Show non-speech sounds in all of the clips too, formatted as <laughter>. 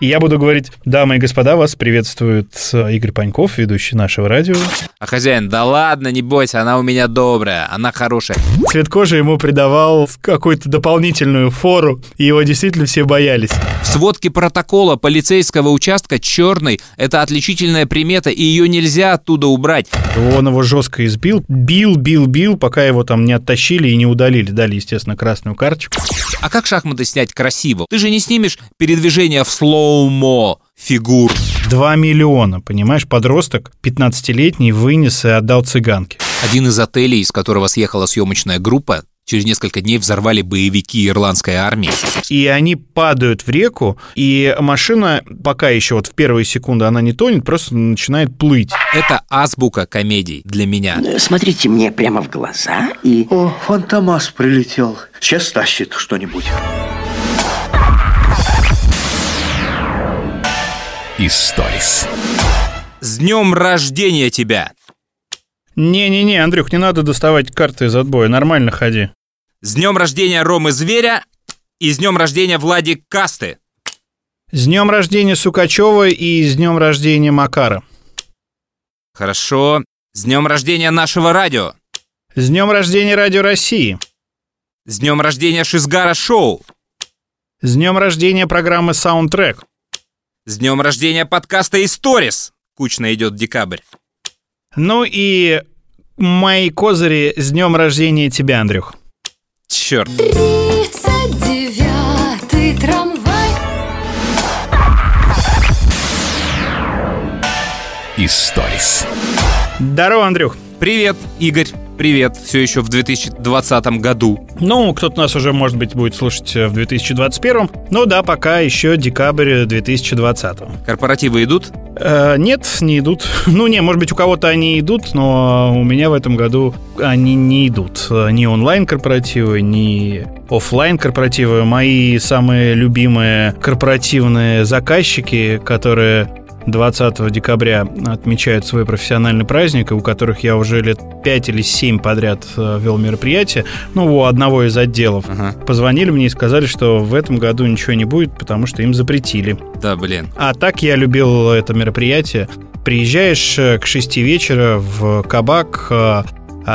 И я буду говорить, дамы и господа, вас приветствует э, Игорь Паньков, ведущий нашего радио. А хозяин, да ладно, не бойся, она у меня добрая, она хорошая. Цвет кожи ему придавал какую-то дополнительную фору, и его действительно все боялись. В сводке протокола полицейского участка черный – это отличительная примета, и ее нельзя оттуда убрать. Он его жестко избил, бил, бил, бил, пока его там не оттащили и не удалили. Дали, естественно, красную карточку. А как шахматы снять красиво? Ты же не снимешь передвижение в слоумо фигур. Два миллиона, понимаешь, подросток 15-летний вынес и отдал цыганке. Один из отелей, из которого съехала съемочная группа, через несколько дней взорвали боевики ирландской армии. И они падают в реку, и машина, пока еще вот в первые секунды она не тонет, просто начинает плыть. Это азбука комедий для меня. Смотрите мне прямо в глаза и... О, Фантомас прилетел. Сейчас тащит что-нибудь. Историс. С днем рождения тебя! Не-не-не, Андрюх, не надо доставать карты из отбоя, нормально ходи. С днем рождения Ромы Зверя и с днем рождения Влади Касты. С днем рождения Сукачева и с днем рождения Макара. Хорошо. С днем рождения нашего радио. С днем рождения Радио России. С днем рождения Шизгара Шоу. С днем рождения программы Soundtrack. С днем рождения подкаста Историс. Кучно идет декабрь. Ну и мои козыри с днем рождения тебя, Андрюх. Черт. 39-й трамвай. Историс. Здорово, Андрюх. Привет, Игорь. Привет. Все еще в 2020 году. Ну, кто-то нас уже, может быть, будет слушать в 2021. Ну да, пока еще декабрь 2020. Корпоративы идут? Э, нет, не идут. <laughs> Ну, не, может быть, у кого-то они идут, но у меня в этом году они не идут. Ни онлайн-корпоративы, ни офлайн корпоративы Мои самые любимые корпоративные заказчики, которые 20 декабря отмечают свой профессиональный праздник, и у которых я уже лет 5 или 7 подряд э, вел мероприятие, ну, у одного из отделов, Ага. позвонили мне и сказали, что в этом году ничего не будет, потому что им запретили. Да, блин. А так я любил это мероприятие. Приезжаешь э, к 6 вечера в кабак, э,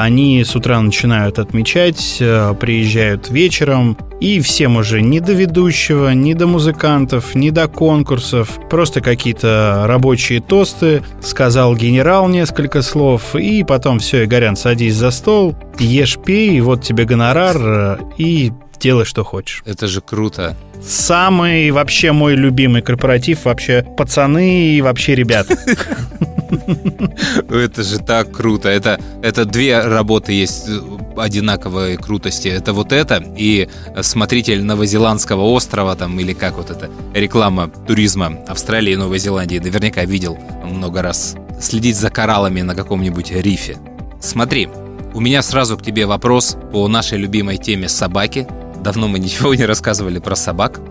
они с утра начинают отмечать, э, приезжают вечером, и всем уже ни до ведущего, ни до музыкантов, ни до конкурсов, просто какие-то рабочие тосты, сказал генерал несколько слов, и потом все, Игорян, садись за стол, ешь, пей, вот тебе гонорар, э, и делай, что хочешь. Это же круто. Самый вообще мой любимый корпоратив, вообще пацаны и вообще ребята. <laughs> Это же так круто. Это, это две работы есть э, одинаковой крутости. Это вот это и смотритель новозеландского острова там или как вот это реклама туризма Австралии и Новой Зеландии. Наверняка видел много раз. Следить за кораллами на каком-нибудь рифе. Смотри, у меня сразу к тебе вопрос по нашей любимой теме собаки. Давно мы ничего не рассказывали про собак.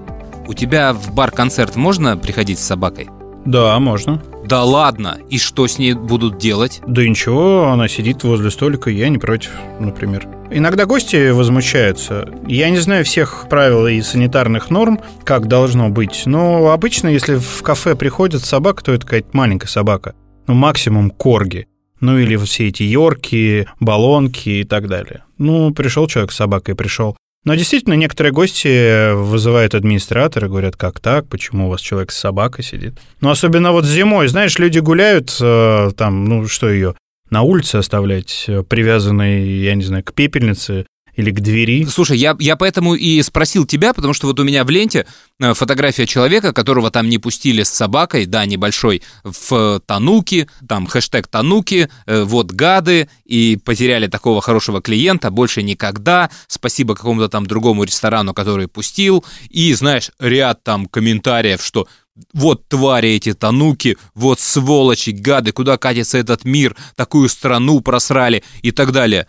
У тебя в бар-концерт можно приходить с собакой? Да, можно. Да ладно, и что с ней будут делать? Да ничего, она сидит возле столика, я не против, например. Иногда гости возмущаются. Я не знаю всех правил и санитарных норм, как должно быть, но обычно, если в кафе приходит собака, то это какая-то маленькая собака. Ну, максимум корги. Ну, или все эти йорки, баллонки и так далее. Ну, пришел человек с собакой, пришел. Но действительно, некоторые гости вызывают администратора, говорят, как так, почему у вас человек с собакой сидит. Ну, особенно вот зимой, знаешь, люди гуляют, э, там, ну, что ее, на улице оставлять, э, привязанной, я не знаю, к пепельнице или к двери. Слушай, я, я поэтому и спросил тебя, потому что вот у меня в ленте э, фотография человека, которого там не пустили с собакой, да, небольшой, в Тануки, там хэштег Тануки, э, вот гады, и потеряли такого хорошего клиента, больше никогда, спасибо какому-то там другому ресторану, который пустил, и, знаешь, ряд там комментариев, что вот твари эти тануки, вот сволочи, гады, куда катится этот мир, такую страну просрали и так далее.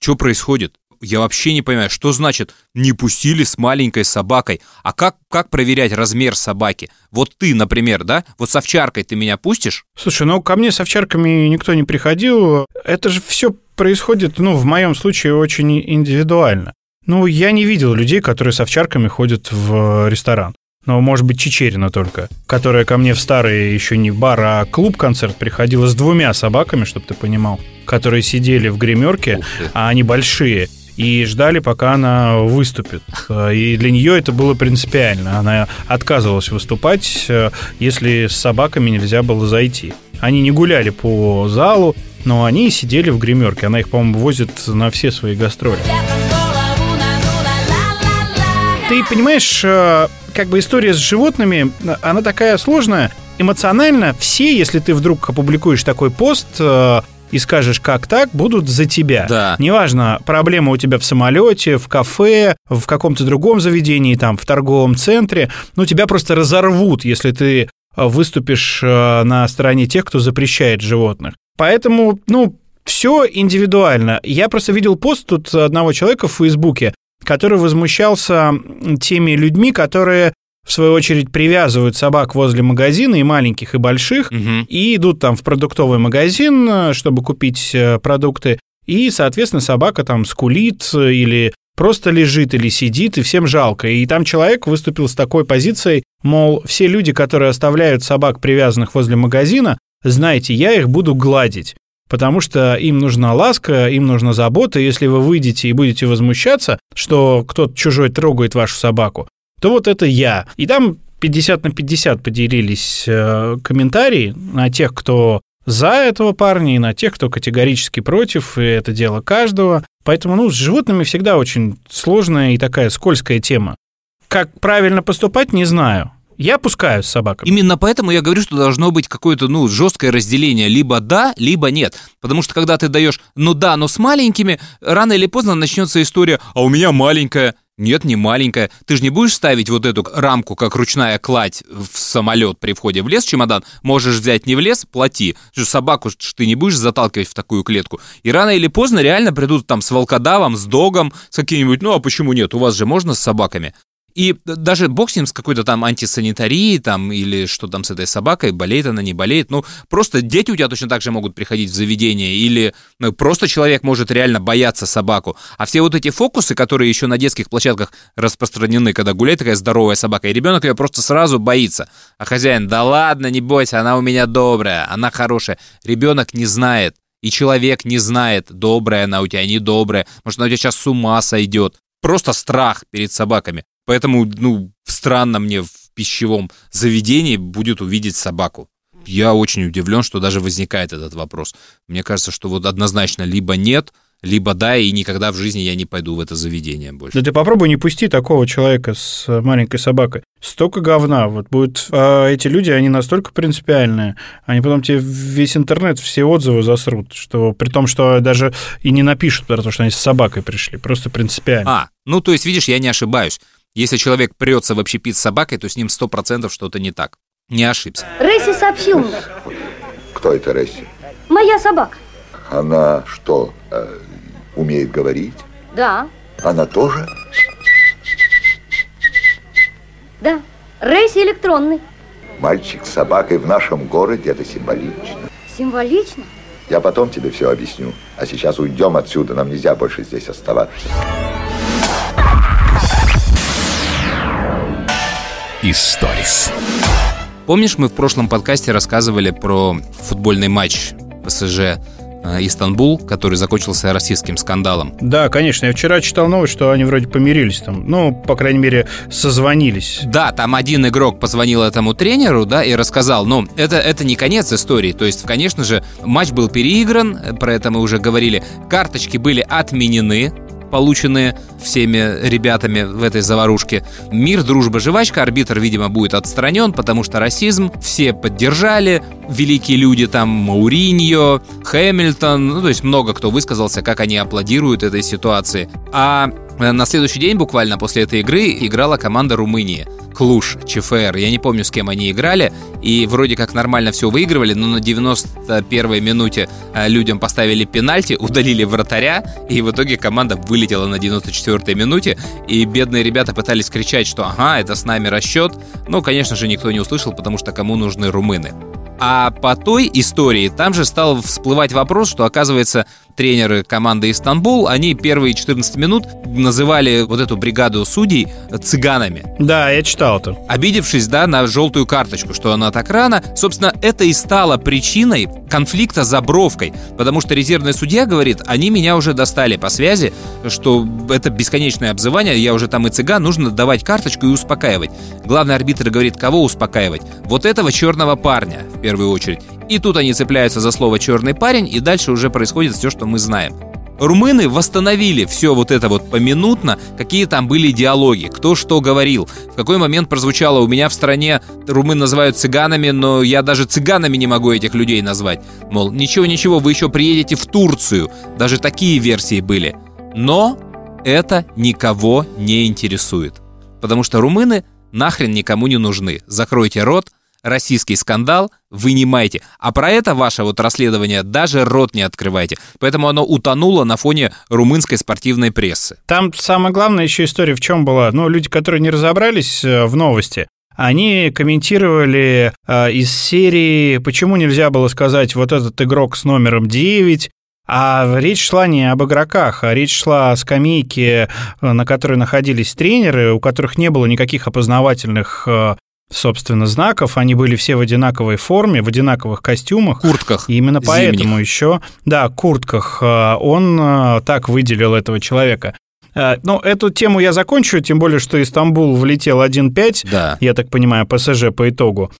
Что происходит? Я вообще не понимаю, что значит «не пустили с маленькой собакой». А как, как проверять размер собаки? Вот ты, например, да? Вот с овчаркой ты меня пустишь? Слушай, ну ко мне с овчарками никто не приходил. Это же все происходит, ну, в моем случае, очень индивидуально. Ну, я не видел людей, которые с овчарками ходят в ресторан. но, может быть, Чечерина только, которая ко мне в старый еще не бар, а клуб-концерт приходила с двумя собаками, чтобы ты понимал, которые сидели в гримерке, а они большие и ждали, пока она выступит. И для нее это было принципиально. Она отказывалась выступать, э, если с собаками нельзя было зайти. Они не гуляли по залу, но они сидели в гримерке. Она их, по-моему, возит на все свои гастроли. Ты понимаешь, э, как бы история с животными, она такая сложная. Эмоционально все, если ты вдруг опубликуешь такой пост, э, и скажешь, как так, будут за тебя. Да. Неважно, проблема у тебя в самолете, в кафе, в каком-то другом заведении, там, в торговом центре, ну, тебя просто разорвут, если ты э, выступишь э, на стороне тех, кто запрещает животных. Поэтому, ну, все индивидуально. Я просто видел пост тут одного человека в Фейсбуке, который возмущался теми людьми, которые в свою очередь, привязывают собак возле магазина, и маленьких, и больших, Мгм. и идут там в продуктовый магазин, э, чтобы купить э, продукты, и, соответственно, собака там скулит э, или просто лежит или сидит, и всем жалко. И там человек выступил с такой позицией, мол, все люди, которые оставляют собак, привязанных возле магазина, знаете, я их буду гладить. Потому что им нужна ласка, им нужна забота. Если вы выйдете и будете возмущаться, что кто-то чужой трогает вашу собаку, то вот это я. И там 50 на 50 поделились э, комментарии на тех, кто за этого парня, и на тех, кто категорически против, и это дело каждого. Поэтому, ну, с животными всегда очень сложная и такая скользкая тема. Как правильно поступать, не знаю. Я пускаю с собаками. Именно поэтому я говорю, что должно быть какое-то, ну, жесткое разделение. Либо да, либо нет. Потому что когда ты даешь, ну да, но с маленькими, рано или поздно начнется история, а у меня маленькая. Нет, не маленькая. Ты же не будешь ставить вот эту рамку, как ручная кладь в самолет при входе в лес, чемодан. Можешь взять не в лес, плати. Собаку ты не будешь заталкивать в такую клетку. И рано или поздно реально придут там с волкодавом, с догом, с каким-нибудь, ну а почему нет? У вас же можно с собаками. И даже бог с ним, с какой-то там антисанитарией там, или что там с этой собакой, болеет она, не болеет. Ну, просто дети у тебя точно так же могут приходить в заведение, или ну, просто человек может реально бояться собаку. А все вот эти фокусы, которые еще на детских площадках распространены, когда гуляет такая здоровая собака, и ребенок ее просто сразу боится. А хозяин, да ладно, не бойся, она у меня добрая, она хорошая. Ребенок не знает. И человек не знает, добрая она у тебя, не добрая. Может, она у тебя сейчас с ума сойдет. Просто страх перед собаками. Поэтому, ну, странно мне в пищевом заведении будет увидеть собаку. Я очень удивлен, что даже возникает этот вопрос. Мне кажется, что вот однозначно либо нет, либо да, и никогда в жизни я не пойду в это заведение больше. Да ты попробуй не пусти такого человека с маленькой собакой. Столько говна. Вот будут а эти люди, они настолько принципиальные. Они потом тебе весь интернет, все отзывы засрут, что при том, что даже и не напишут про то, что они с собакой пришли. Просто принципиально. А, ну то есть, видишь, я не ошибаюсь. Если человек прется в общепит с собакой, то с ним 100% что-то не так. Не ошибся. Ресси сообщил мне. Кто это Ресси? Моя собака. Она что, э, умеет говорить? Да, Она тоже? да. Ресси электронный. Мальчик с собакой в нашем городе, это символично. Символично. Я потом тебе все объясню. А сейчас уйдем отсюда, нам нельзя больше здесь оставаться. Историс. Помнишь, мы в прошлом подкасте рассказывали про футбольный матч ПСЖ э, Истанбул, который закончился российским скандалом. Да, конечно. Я вчера читал новость, что они вроде помирились там. Ну, по крайней мере, созвонились. Да, там один игрок позвонил этому тренеру, да, и рассказал, ну, это, это не конец истории, то есть, конечно же, матч был переигран, э, про это мы уже говорили, карточки были отменены, полученные всеми ребятами в этой заварушке. Мир, дружба, жвачка. Арбитр, видимо, будет отстранен, потому что расизм. Все поддержали. Великие люди там Мауриньо, Хэмилтон. Ну, то есть много кто высказался, как они аплодируют этой ситуации. А на следующий день, буквально после этой игры, играла команда Румынии. Клуш, ЧФР. Я не помню, с кем они играли. И вроде как нормально все выигрывали, но на 91-й минуте э, людям поставили пенальти, удалили вратаря, и в итоге команда вылетела на 94-й минуте. И бедные ребята пытались кричать, что ага, это с нами расчет. Но, конечно же, никто не услышал, потому что кому нужны румыны. А по той истории там же стал всплывать вопрос, что, оказывается, тренеры команды «Истанбул», они первые 14 минут называли вот эту бригаду судей цыганами. Да, я читал это. Обидевшись, да, на желтую карточку, что она так рано. Собственно, это и стало причиной конфликта за бровкой. Потому что резервный судья говорит, они меня уже достали по связи, что это бесконечное обзывание, я уже там и цыган, нужно давать карточку и успокаивать. Главный арбитр говорит, кого успокаивать? Вот этого черного парня, в первую очередь. И тут они цепляются за слово «черный парень», и дальше уже происходит все, что мы знаем. Румыны восстановили все вот это вот поминутно, какие там были диалоги, кто что говорил, в какой момент прозвучало у меня в стране румын называют цыганами, но я даже цыганами не могу этих людей назвать. Мол, ничего-ничего, вы еще приедете в Турцию. Даже такие версии были. Но это никого не интересует. Потому что румыны нахрен никому не нужны. Закройте рот, российский скандал, вынимайте. А про это ваше вот расследование даже рот не открывайте. Поэтому оно утонуло на фоне румынской спортивной прессы. Там самое главное еще история в чем была. Ну, люди, которые не разобрались э, в новости, они комментировали э, из серии, почему нельзя было сказать вот этот игрок с номером 9, а речь шла не об игроках, а речь шла о скамейке, э, на которой находились тренеры, у которых не было никаких опознавательных э, собственно, знаков. Они были все в одинаковой форме, в одинаковых костюмах. Куртках. И именно поэтому зимних. еще, да, куртках э, он э, так выделил этого человека. Э, Ну, эту тему я закончу, тем более, что Истамбул влетел 1-5, Да. я так понимаю, ПСЖ по итогу.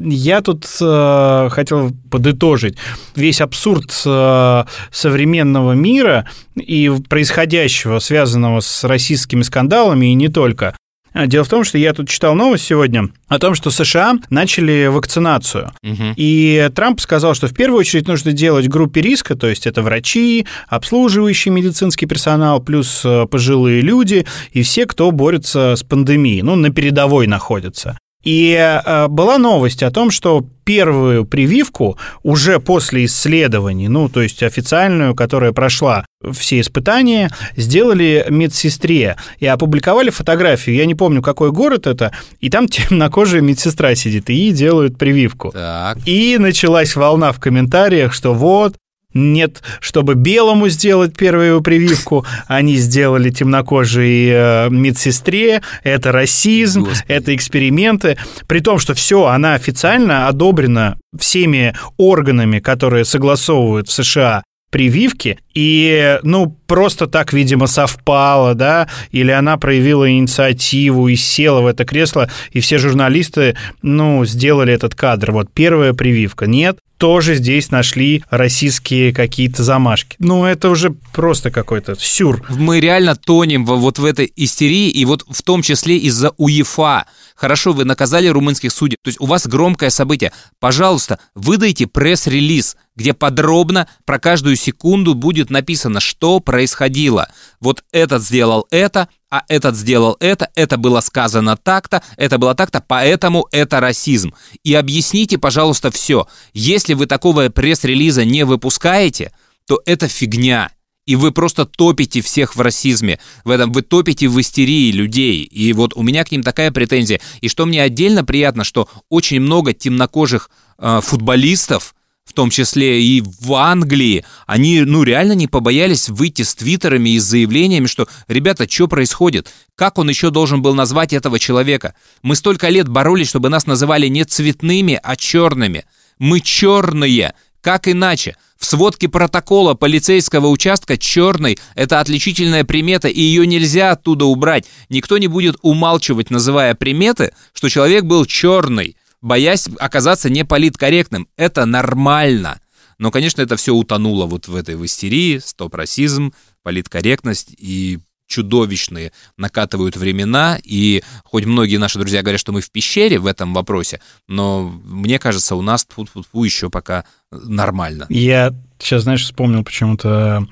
Я тут э, хотел подытожить весь абсурд э, современного мира и происходящего, связанного с российскими скандалами и не только. А, Дело в том, что я тут читал новость сегодня о том, что США начали вакцинацию. Мгм. И Трамп сказал, что в первую очередь нужно делать группе риска, то есть это врачи, обслуживающий медицинский персонал, плюс э, пожилые люди и все, кто борется с пандемией, ну, на передовой находятся. И э, была новость о том, что первую прививку уже после исследований, ну, то есть официальную, которая прошла все испытания, сделали медсестре и опубликовали фотографию. Я не помню, какой город это, и там темнокожая медсестра сидит, и ей делают прививку. Так. И началась волна в комментариях, что вот, нет, чтобы белому сделать первую прививку, <laughs> они сделали темнокожей э, медсестре, это расизм, Господи. это эксперименты, при том, что все, она официально одобрена всеми органами, которые согласовывают в США прививки, и, ну, просто так, видимо, совпало, да, или она проявила инициативу и села в это кресло, и все журналисты, ну, сделали этот кадр. Вот первая прививка. Нет, тоже здесь нашли российские какие-то замашки. Ну, это уже просто какой-то сюр. Мы реально тонем во- вот в этой истерии, и вот в том числе из-за УЕФА. Хорошо, вы наказали румынских судей, то есть у вас громкое событие. Пожалуйста, выдайте пресс-релиз, где подробно про каждую секунду будет написано, что происходило. Вот этот сделал это, а этот сделал это, это было сказано так-то, это было так-то, поэтому это расизм. И объясните, пожалуйста, все. Если вы такого пресс-релиза не выпускаете, то это фигня. И вы просто топите всех в расизме, в этом вы топите в истерии людей. И вот у меня к ним такая претензия. И что мне отдельно приятно, что очень много темнокожих э, футболистов, в том числе и в Англии, они, ну, реально не побоялись выйти с твиттерами и с заявлениями, что, ребята, что происходит? Как он еще должен был назвать этого человека? Мы столько лет боролись, чтобы нас называли не цветными, а черными. Мы черные. Как иначе? В сводке протокола полицейского участка черный – это отличительная примета, и ее нельзя оттуда убрать. Никто не будет умалчивать, называя приметы, что человек был черный, боясь оказаться неполиткорректным. Это нормально. Но, конечно, это все утонуло вот в этой в истерии, стоп-расизм, политкорректность и чудовищные накатывают времена, и хоть многие наши друзья говорят, что мы в пещере в этом вопросе, но мне кажется, у нас -тьфу еще пока нормально. Я сейчас, знаешь, вспомнил почему-то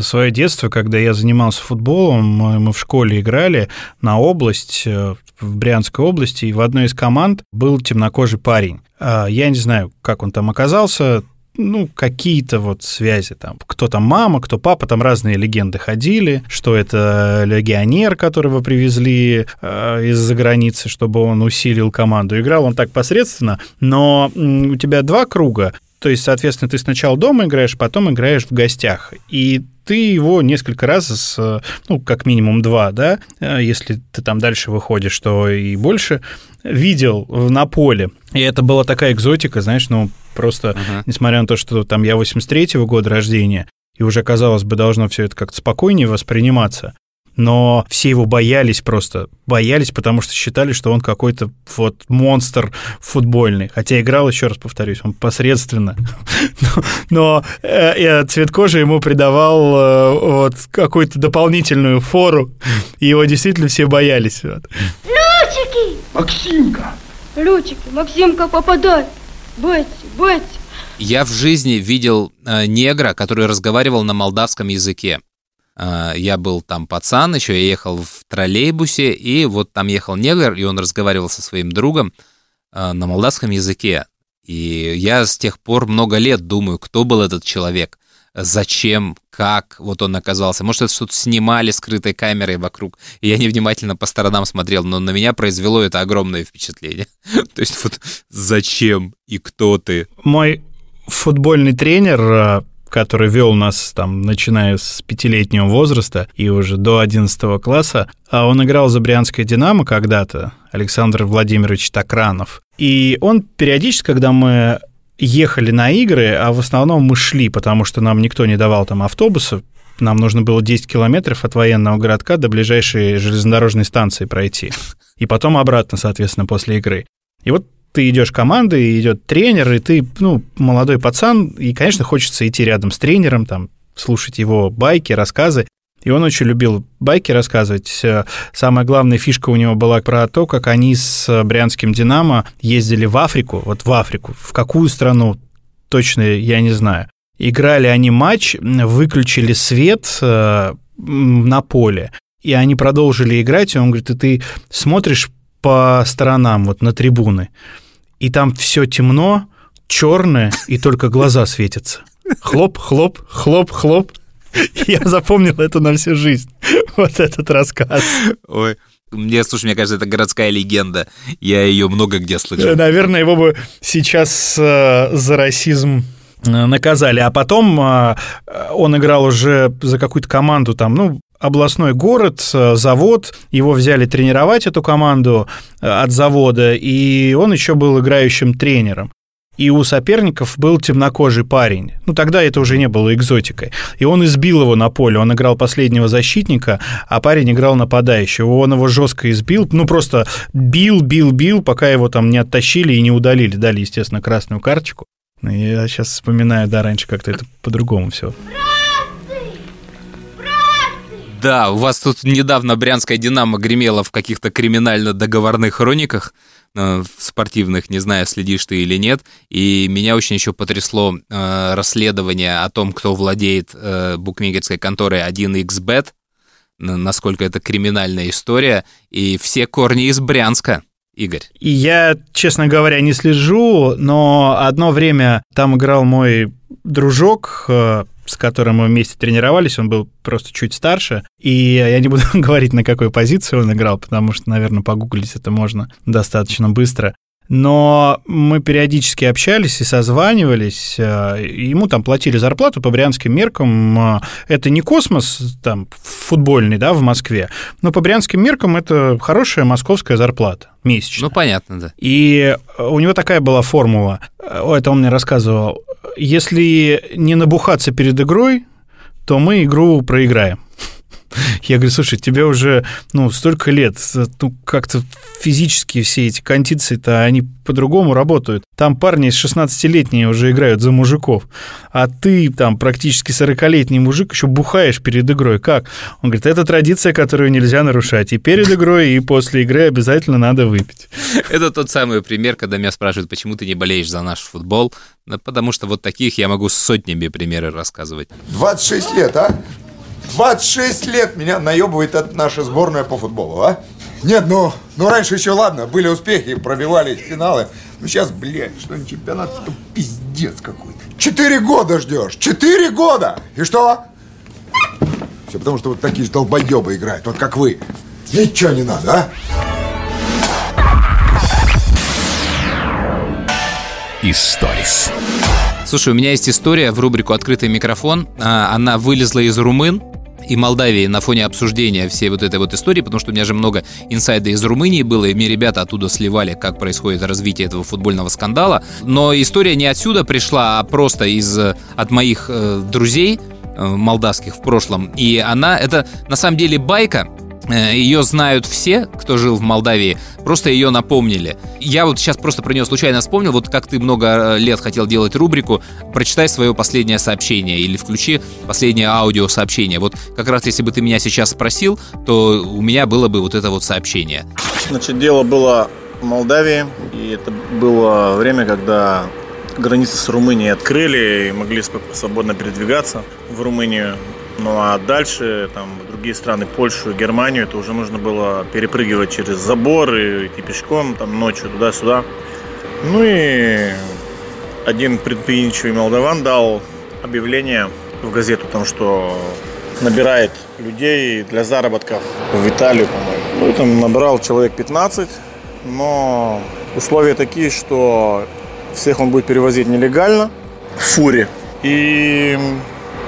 свое детство, когда я занимался футболом, мы мы в школе играли на область, э, в Брянской области, и в одной из команд был темнокожий парень. А, Я не знаю, как он там оказался, ну, какие-то вот связи там. Кто там мама, кто папа, там разные легенды ходили, что это легионер, которого привезли э, из-за границы, чтобы он усилил команду. Играл он так посредственно, но у тебя два круга, то есть, соответственно, ты сначала дома играешь, потом играешь в гостях. И ты его несколько раз, ну, как минимум два, да, э, если ты там дальше выходишь, то и больше, видел на поле. И это была такая экзотика, знаешь, ну, просто, Ага. несмотря на то, что там я 83-го года рождения, и уже, казалось бы, должно все это как-то спокойнее восприниматься, но все его боялись просто, боялись, потому что считали, что он какой-то вот монстр футбольный. Хотя играл, еще раз повторюсь, он посредственно. <laughs> Но, э, э, цвет кожи ему придавал э, вот какую-то дополнительную фору, и его действительно все боялись. Вот. Лючики! Максимка! Лючики, Максимка, попадай! Бетти, Бетти! Я в жизни видел э, негра, который разговаривал на молдавском языке. Э, я был там пацан, еще я ехал в троллейбусе, и вот там ехал негр, и он разговаривал со своим другом э, на молдавском языке. И я с тех пор много лет думаю, кто был этот человек, зачем, как вот он оказался. Может, это что-то снимали скрытой камерой вокруг, и я невнимательно по сторонам смотрел, но на меня произвело это огромное впечатление. <laughs> То есть вот зачем и кто ты? Мой футбольный тренер, э, который вел нас там, начиная с пятилетнего возраста и уже до 11 класса, а он играл за Брянское «Динамо» когда-то, Александр Владимирович Токранов. И он периодически, когда мы ехали на игры, а в основном мы шли, потому что нам никто не давал там автобуса, нам нужно было 10 километров от военного городка до ближайшей железнодорожной станции пройти. И потом обратно, соответственно, после игры. И вот ты идешь командой, идет тренер, и ты, ну, молодой пацан, и, конечно, хочется идти рядом с тренером, там, слушать его байки, рассказы. И он очень любил байки рассказывать. Э, Самая главная фишка у него была про то, как они с брянским «Динамо» ездили в Африку, вот в Африку, в какую страну, точно я не знаю. Играли они матч, выключили свет э, на поле, и они продолжили играть, и он говорит, и ты смотришь по сторонам, вот на трибуны, и там все темно, черное, и только глаза светятся. Хлоп, хлоп, хлоп, хлоп. <laughs> Я запомнил это на всю жизнь, <laughs> вот этот рассказ. Ой, мне, слушай, мне кажется, это городская легенда. Я ее много где слышал. Наверное, его бы сейчас э, за расизм э, наказали. А потом э, он играл уже за какую-то команду там, ну, областной город, э, завод, его взяли тренировать, эту команду э, от завода, и он еще был играющим тренером. И у соперников был темнокожий парень. Ну, тогда это уже не было экзотикой. И он избил его на поле. Он играл последнего защитника, а парень играл нападающего. Он его жестко избил. Ну, просто бил, бил, бил, пока его там не оттащили и не удалили. Дали, естественно, красную карточку. Ну, Я сейчас вспоминаю, да, раньше как-то это по-другому все. Да, у вас тут недавно Брянская «Динамо» гремела в каких-то криминально-договорных хрониках в спортивных, не знаю, следишь ты или нет. И меня очень еще потрясло э, расследование о том, кто владеет э, букмекерской конторой 1xbet, н- насколько это криминальная история. И все корни из Брянска, Игорь. И я, честно говоря, не слежу, но одно время там играл мой дружок, э, с которым мы вместе тренировались, он был просто чуть старше, и я не буду <laughs> говорить, на какой позиции он играл, потому что, наверное, погуглить это можно достаточно быстро. Но мы периодически общались и созванивались. э, Ему там платили зарплату по брянским меркам. Э, Это не космос там футбольный, да, в Москве, но по брянским меркам это хорошая московская зарплата месячная. Ну, понятно, да. И у него такая была формула, э, это он мне рассказывал, если не набухаться перед игрой, то мы игру проиграем. Я говорю, слушай, тебе уже ну, столько лет, ну, как-то физически все эти кондиции-то, они по-другому работают. Там парни 16-летние уже играют за мужиков, а ты там практически 40-летний мужик еще бухаешь перед игрой. Как? Он говорит, это традиция, которую нельзя нарушать. И перед игрой, и после игры обязательно надо выпить. Это тот самый пример, когда меня спрашивают, почему ты не болеешь за наш футбол. Потому что вот таких я могу с сотнями примеры рассказывать. 26 лет, а? 26 лет меня наебывает эта наша сборная по футболу, а? Нет, ну, ну раньше еще ладно, были успехи, пробивали финалы. Ну сейчас, блядь, что не чемпионат, это пиздец какой-то. четыре года ждешь. Четыре года! И что? Все потому, что вот такие же долбоебы играют, вот как вы. Ничего не надо, а? Историс. Слушай, у меня есть история в рубрику «Открытый микрофон». А, Она вылезла из румын и Молдавии на фоне обсуждения всей вот этой вот истории, потому что у меня же много инсайда из Румынии было, и мне ребята оттуда сливали, как происходит развитие этого футбольного скандала. Но история не отсюда пришла, а просто из, э, от моих э, друзей, э, молдавских в прошлом. И она, это на самом деле байка, ее знают все, кто жил в Молдавии, просто ее напомнили. Я вот сейчас просто про нее случайно вспомнил, вот как ты много э, лет хотел делать рубрику «Прочитай свое последнее сообщение» или «Включи последнее аудиосообщение». Вот как раз если бы ты меня сейчас спросил, то у меня было бы вот это вот сообщение. Значит, дело было в Молдавии, и это было время, когда границы с Румынией открыли и могли свободно передвигаться в Румынию. Ну а дальше, там, другие страны, Польшу, Германию, это уже нужно было перепрыгивать через заборы, идти пешком, там, ночью туда-сюда. Ну и один предприимчивый молдаван дал объявление в газету, там, что набирает людей для заработков в Италию, по-моему. Ну, там набрал человек 15, но условия такие, что всех он будет перевозить нелегально в фуре. И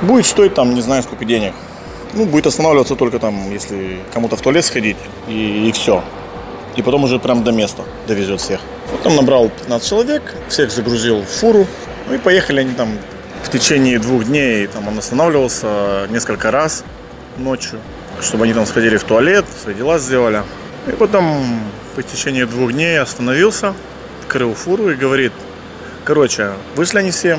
будет стоить там не знаю сколько денег. Ну, будет останавливаться только там, если кому-то в туалет сходить, и, и все. И потом уже прям до места довезет всех. Потом набрал 15 человек, всех загрузил в фуру. Ну и поехали они там в течение двух дней. Там он останавливался несколько раз ночью, чтобы они там сходили в туалет, свои дела сделали. И потом по течении двух дней остановился, открыл фуру и говорит, короче, вышли они все,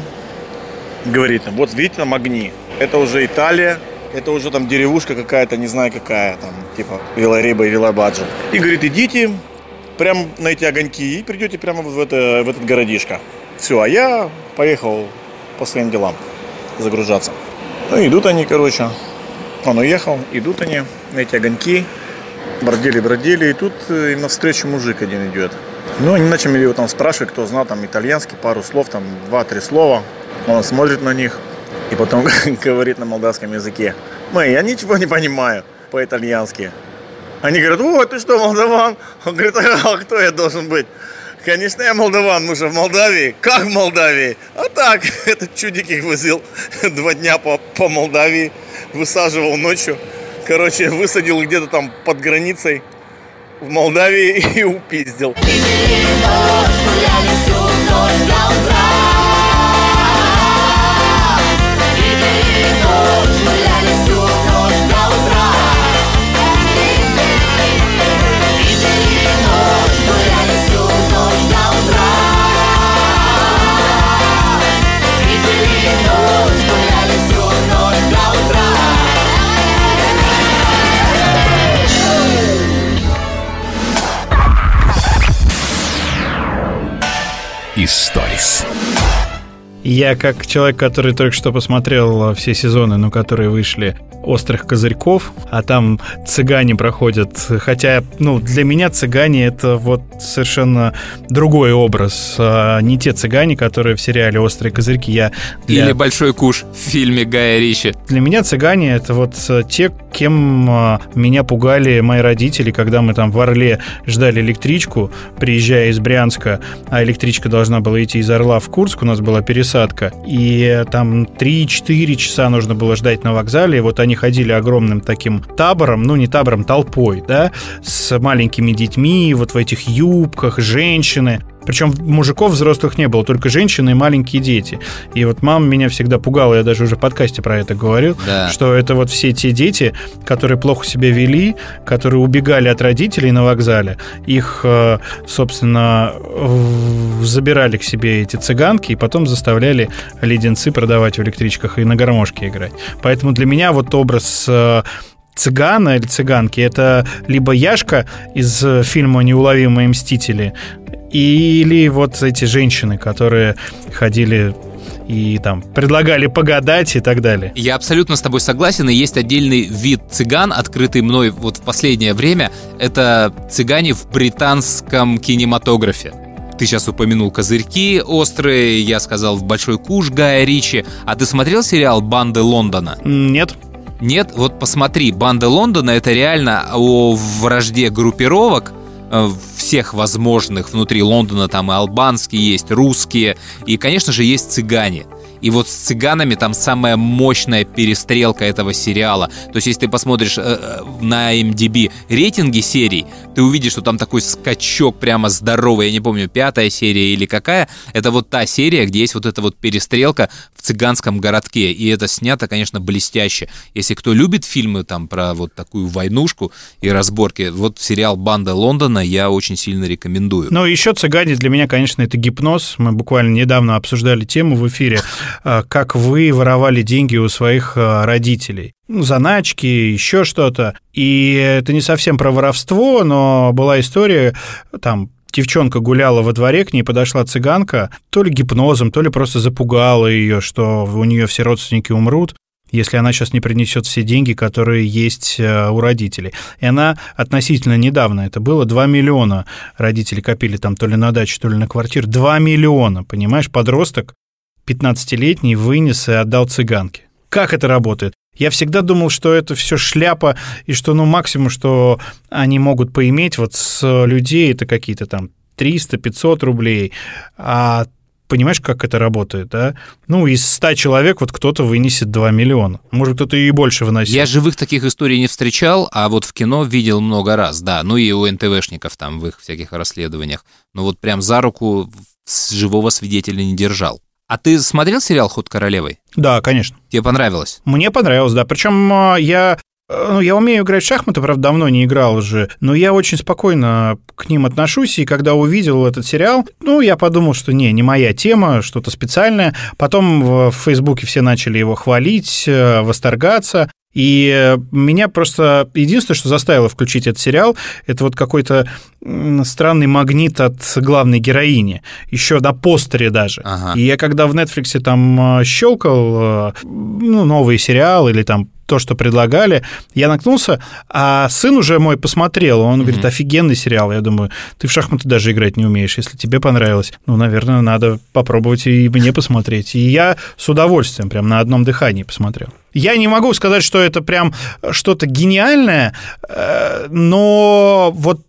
говорит вот видите там огни, это уже Италия, это уже там деревушка какая-то, не знаю какая, там, типа Вилариба и Вилабаджа. И говорит, идите прям на эти огоньки и придете прямо в, это, в этот городишко. Все, а я поехал по своим делам загружаться. Ну, идут они, короче, он уехал, идут они на эти огоньки, бродили-бродили, и тут э, им навстречу мужик один идет. Ну, они начали его там спрашивать, кто знал там итальянский, пару слов, там два-три слова. Он смотрит на них и потом <laughs> говорит на молдавском языке. Мэй, я ничего не понимаю по-итальянски. Они говорят, о, ты что, молдаван? Он говорит, а кто я должен быть? Конечно, я молдаван, мы же в Молдавии. Как в Молдавии? А так, <laughs> этот чудик их возил <laughs> два дня по, по Молдавии, высаживал ночью. Короче, высадил где-то там под границей в Молдавии и упиздил. Я как человек, который только что посмотрел все сезоны, но которые вышли острых козырьков, а там цыгане проходят. Хотя, ну, для меня цыгане это вот совершенно другой образ. А не те цыгане, которые в сериале Острые козырьки. Я для... Или «Большой куш» в фильме Гая Ричи. Для меня цыгане это вот те, кем а, меня пугали мои родители, когда мы там в Орле ждали электричку, приезжая из Брянска, а электричка должна была идти из Орла в Курск, у нас была пересадка, и там 3-4 часа нужно было ждать на вокзале, и вот они ходили огромным таким табором, ну не табором, толпой, да, с маленькими детьми, вот в этих юбках, женщины, причем мужиков взрослых не было, только женщины и маленькие дети. И вот мама меня всегда пугала, я даже уже в подкасте про это говорил, Да. что это вот все те дети, которые плохо себя вели, которые убегали от родителей на вокзале. Их, э, собственно, забирали к себе эти цыганки и потом заставляли леденцы продавать в электричках и на гармошке играть. Поэтому для меня вот образ э, цыгана или цыганки это либо Яшка из э, фильма «Неуловимые мстители», или вот эти женщины, которые ходили и там предлагали погадать и так далее. Я абсолютно с тобой согласен, и есть отдельный вид цыган, открытый мной вот в последнее время. Это цыгане в британском кинематографе. Ты сейчас упомянул «Козырьки» острые, я сказал «В большой куш» Гая Ричи. А ты смотрел сериал «Банды Лондона»? Нет. Нет, вот посмотри, «Банды Лондона» — это реально о вражде группировок, всех возможных внутри Лондона, там и албанские есть, русские, и, конечно же, есть цыгане – и вот с цыганами там самая мощная перестрелка этого сериала. То есть, если ты посмотришь э, э на MDB рейтинги серий, ты увидишь, что там такой скачок прямо здоровый. Я не помню, пятая серия или какая. Это вот та серия, где есть вот эта вот перестрелка в цыганском городке. И это снято, конечно, блестяще. Если кто любит фильмы там про вот такую войнушку и разборки, вот сериал «Банда Лондона» я очень сильно рекомендую. Ну, еще цыгане для меня, конечно, это гипноз. Мы буквально недавно обсуждали тему в эфире. Э, как вы воровали деньги у своих э, родителей. Ну, заначки, еще что-то. И это не совсем про воровство, но была история, там, девчонка гуляла во дворе, к ней подошла цыганка, то ли гипнозом, то ли просто запугала ее, что у нее все родственники умрут если она сейчас не принесет все деньги, которые есть э, у родителей. И она относительно недавно, это было 2 миллиона родители копили там то ли на дачу, то ли на квартиру. 2 миллиона, понимаешь, подросток 15-летний вынес и отдал цыганке. Как это работает? Я всегда думал, что это все шляпа, и что, ну, максимум, что они могут поиметь вот с людей, это какие-то там 300-500 рублей, а понимаешь, как это работает, да? Ну, из 100 человек вот кто-то вынесет 2 миллиона. Может, кто-то и больше выносит. Я живых таких историй не встречал, а вот в кино видел много раз, да. Ну и у НТВшников там в их всяких расследованиях. Но вот прям за руку живого свидетеля не держал. А ты смотрел сериал «Ход королевой»? Да, конечно. Тебе понравилось? Мне понравилось, да. Причем а, я э, ну, я умею играть в шахматы, правда, давно не играл уже, но я очень спокойно к ним отношусь, и когда увидел этот сериал, ну, я подумал, что не, не моя тема, что-то специальное. Потом в Фейсбуке все начали его хвалить, э, восторгаться, и меня просто единственное, что заставило включить этот сериал, это вот какой-то странный магнит от главной героини, еще на постере даже. Ага. И я когда в Netflix там э, щелкал э, ну, новые сериалы или там то, что предлагали, я наткнулся, а сын уже мой посмотрел, он mm-hmm. говорит, офигенный сериал. Я думаю, ты в шахматы даже играть не умеешь, если тебе понравилось. Ну, наверное, надо попробовать и мне посмотреть. И я с удовольствием прям на одном дыхании посмотрел. Я не могу сказать, что это прям что-то гениальное, э, но вот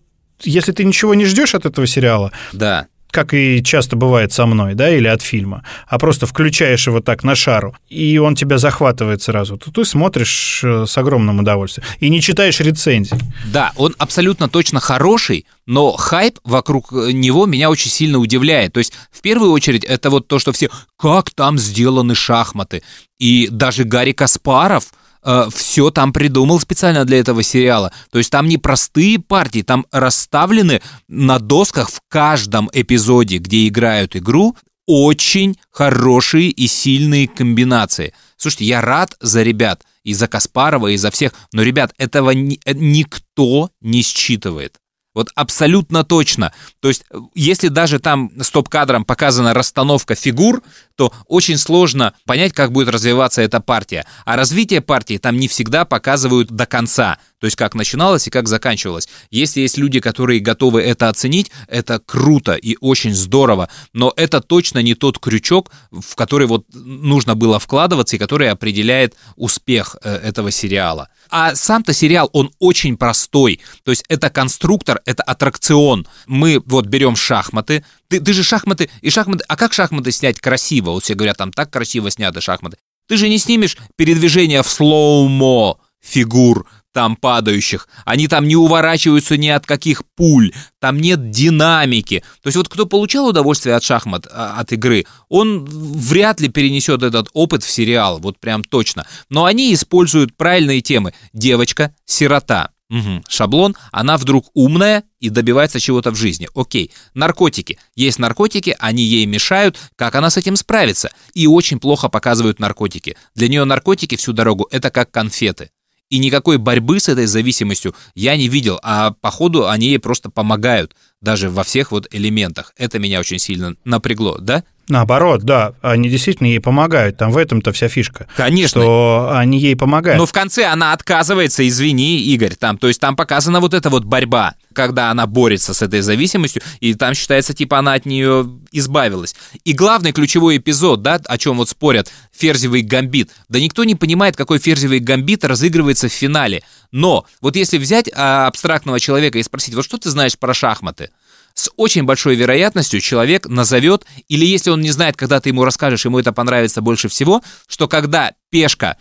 если ты ничего не ждешь от этого сериала, да как и часто бывает со мной, да, или от фильма, а просто включаешь его так на шару, и он тебя захватывает сразу, то ты смотришь э, с огромным удовольствием и не читаешь рецензий. Да, он абсолютно точно хороший, но хайп вокруг э, него меня очень сильно удивляет. То есть, в первую очередь, это вот то, что все «как там сделаны шахматы?» И даже Гарри Каспаров – э, все там придумал специально для этого сериала. То есть там не простые партии, там расставлены на досках в каждом эпизоде, где играют игру, очень хорошие и сильные комбинации. Слушайте, я рад за ребят, и за Каспарова, и за всех, но, ребят, этого ни, э, никто не считывает. Вот абсолютно точно. То есть, если даже там стоп-кадром показана расстановка фигур, то очень сложно понять, как будет развиваться эта партия. А развитие партии там не всегда показывают до конца. То есть, как начиналось и как заканчивалось. Если есть люди, которые готовы это оценить, это круто и очень здорово. Но это точно не тот крючок, в который вот нужно было вкладываться и который определяет успех э, этого сериала. А сам-то сериал, он очень простой. То есть это конструктор, это аттракцион. Мы вот берем шахматы. Ты, ты же шахматы и шахматы... А как шахматы снять красиво? Вот все говорят, там так красиво сняты шахматы. Ты же не снимешь передвижение в слоумо фигур, там падающих, они там не уворачиваются ни от каких пуль, там нет динамики. То есть вот кто получал удовольствие от шахмат, а, от игры, он вряд ли перенесет этот опыт в сериал, вот прям точно. Но они используют правильные темы. Девочка, сирота, Угу. Шаблон, она вдруг умная и добивается чего-то в жизни. Окей, наркотики. Есть наркотики, они ей мешают, как она с этим справится? И очень плохо показывают наркотики. Для нее наркотики всю дорогу это как конфеты. И никакой борьбы с этой зависимостью я не видел, а походу они ей просто помогают, даже во всех вот элементах. Это меня очень сильно напрягло, да? Наоборот, да, они действительно ей помогают. Там в этом-то вся фишка. Конечно. Что они ей помогают. Но в конце она отказывается, извини, Игорь, там, то есть там показана вот эта вот борьба. Когда она борется с этой зависимостью, и там считается, типа, она от нее избавилась. И главный ключевой эпизод, да, о чем вот спорят, ферзевый гамбит. Да никто не понимает, какой ферзевый гамбит разыгрывается в финале. Но вот если взять а, абстрактного человека и спросить, вот что ты знаешь про шахматы? С очень большой вероятностью человек назовет, или если он не знает, когда ты ему расскажешь, ему это понравится больше всего, что когда пешка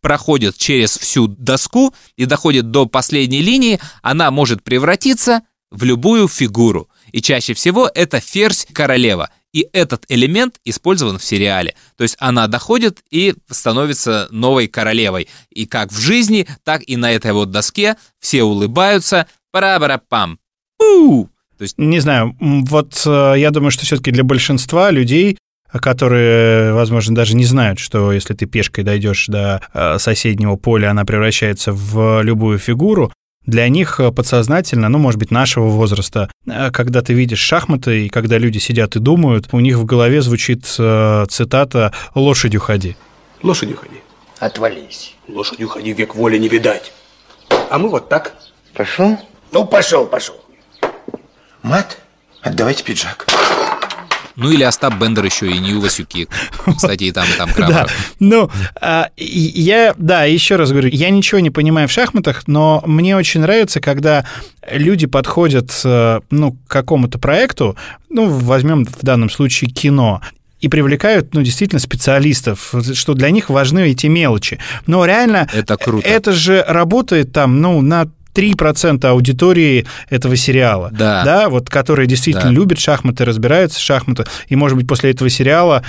проходит через всю доску и доходит до последней линии, она может превратиться в любую фигуру. И чаще всего это ферзь королева. И этот элемент использован в сериале. То есть она доходит и становится новой королевой. И как в жизни, так и на этой вот доске все улыбаются. Пара-бара-пам. Пу! То есть... Не знаю, вот э, я думаю, что все-таки для большинства людей которые, возможно, даже не знают, что если ты пешкой дойдешь до э, соседнего поля, она превращается в любую фигуру. Для них подсознательно, ну, может быть, нашего возраста, э, когда ты видишь шахматы, и когда люди сидят и думают, у них в голове звучит э, цитата «лошадью ходи». Лошадью ходи. Отвались. Лошадью ходи, век воли не видать. А мы вот так. Пошел? Ну, пошел, пошел. Мат, отдавайте пиджак. Ну или Остап Бендер еще и Нью Васюки. Кстати, и там, и там <laughs> Да. Ну, а, я, да, еще раз говорю, я ничего не понимаю в шахматах, но мне очень нравится, когда люди подходят э, ну, к какому-то проекту, ну, возьмем в данном случае кино, и привлекают, ну, действительно, специалистов, что для них важны эти мелочи. Но реально... Это круто. Это же работает там, ну, на 3% аудитории этого сериала, да, да вот, которые действительно да. любят шахматы, разбираются в шахматах, и, может быть, после этого сериала,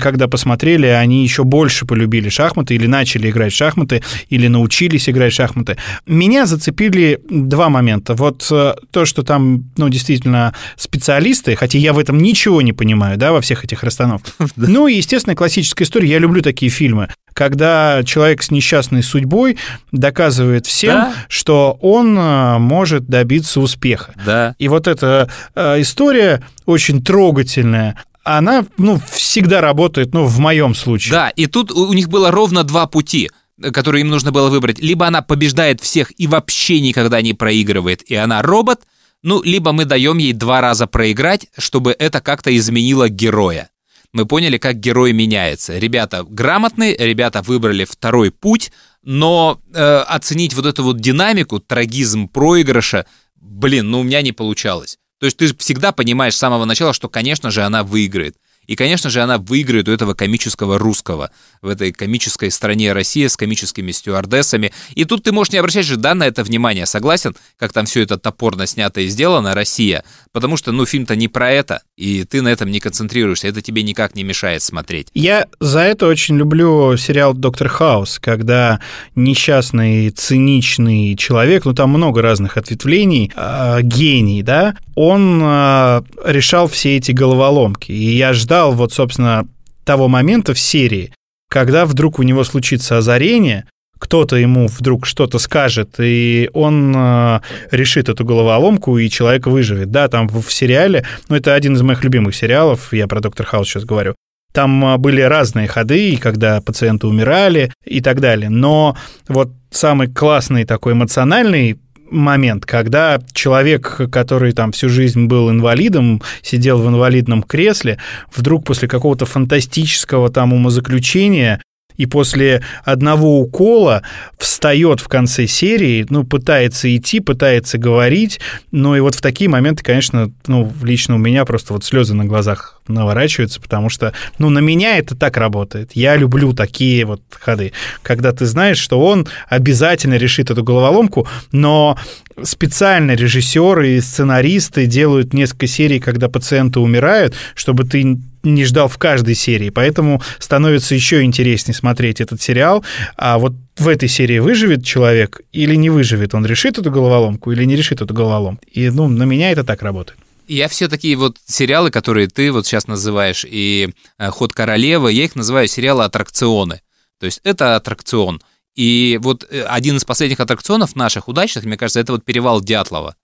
когда посмотрели, они еще больше полюбили шахматы или начали играть в шахматы, или научились играть в шахматы. Меня зацепили два момента. Вот э, то, что там, ну, действительно, специалисты, хотя я в этом ничего не понимаю, да, во всех этих расстановках. <laughs> Ну, и, естественно, классическая история. Я люблю такие фильмы когда человек с несчастной судьбой доказывает всем, да? что он э, может добиться успеха. Да. И вот эта э, история очень трогательная, она ну, всегда работает, ну, в моем случае. Да, и тут у них было ровно два пути которые им нужно было выбрать. Либо она побеждает всех и вообще никогда не проигрывает, и она робот, ну, либо мы даем ей два раза проиграть, чтобы это как-то изменило героя мы поняли, как герой меняется. Ребята грамотные, ребята выбрали второй путь, но э, оценить вот эту вот динамику, трагизм проигрыша, блин, ну у меня не получалось. То есть ты всегда понимаешь с самого начала, что, конечно же, она выиграет. И, конечно же, она выиграет у этого комического русского в этой комической стране Россия с комическими стюардессами. И тут ты можешь не обращать же да, на это внимание, согласен, как там все это топорно снято и сделано, Россия. Потому что, ну, фильм-то не про это, и ты на этом не концентрируешься, это тебе никак не мешает смотреть. Я за это очень люблю сериал «Доктор Хаус», когда несчастный, циничный человек, ну, там много разных ответвлений, э, гений, да, он э, решал все эти головоломки. И я ждал вот, собственно, того момента в серии, когда вдруг у него случится озарение, кто-то ему вдруг что-то скажет, и он э, решит эту головоломку, и человек выживет. Да, там в сериале, ну, это один из моих любимых сериалов, я про Доктор Хаус сейчас говорю, там э, были разные ходы, когда пациенты умирали и так далее. Но вот самый классный такой эмоциональный момент, когда человек, который там всю жизнь был инвалидом, сидел в инвалидном кресле, вдруг после какого-то фантастического там умозаключения и после одного укола встает в конце серии, ну, пытается идти, пытается говорить, ну, и вот в такие моменты, конечно, ну, лично у меня просто вот слезы на глазах наворачиваются, потому что, ну, на меня это так работает. Я люблю такие вот ходы, когда ты знаешь, что он обязательно решит эту головоломку, но специально режиссеры и сценаристы делают несколько серий, когда пациенты умирают, чтобы ты не ждал в каждой серии, поэтому становится еще интереснее смотреть этот сериал. А вот в этой серии выживет человек или не выживет, он решит эту головоломку или не решит эту головоломку. И ну, на меня это так работает. Я все такие вот сериалы, которые ты вот сейчас называешь, и э, «Ход королевы», я их называю сериалы аттракционы. То есть это аттракцион. И вот э, один из последних аттракционов наших удачных, мне кажется, это вот «Перевал Дятлова».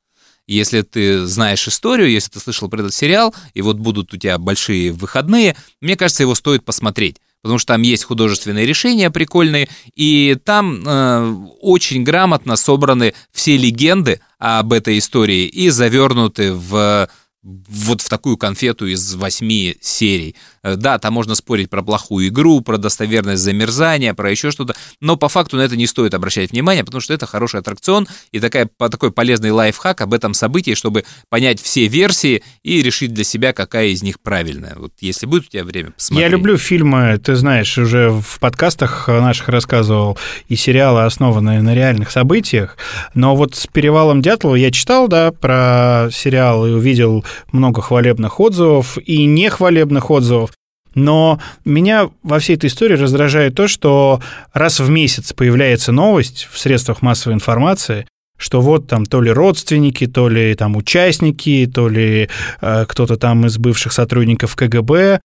Если ты знаешь историю, если ты слышал про этот сериал, и вот будут у тебя большие выходные, мне кажется, его стоит посмотреть. потому что там есть художественные решения прикольные, и там э, очень грамотно собраны все легенды об этой истории и завернуты в вот в такую конфету из восьми серий. Э, да, там можно спорить про плохую игру, про достоверность замерзания, про еще что-то, но по факту на это не стоит обращать внимание, потому что это хороший аттракцион и такая, такой полезный лайфхак об этом событии, чтобы понять все версии и решить для себя, какая из них правильная. Вот если будет у тебя время, посмотри. Я люблю фильмы, ты знаешь, уже в подкастах наших рассказывал, и сериалы, основанные на реальных событиях, но вот с «Перевалом Дятлова» я читал, да, про сериал и увидел много хвалебных отзывов и нехвалебных отзывов. Но меня во всей этой истории раздражает то, что раз в месяц появляется новость в средствах массовой информации, что вот там то ли родственники, то ли там участники, то ли э, кто-то там из бывших сотрудников КГБ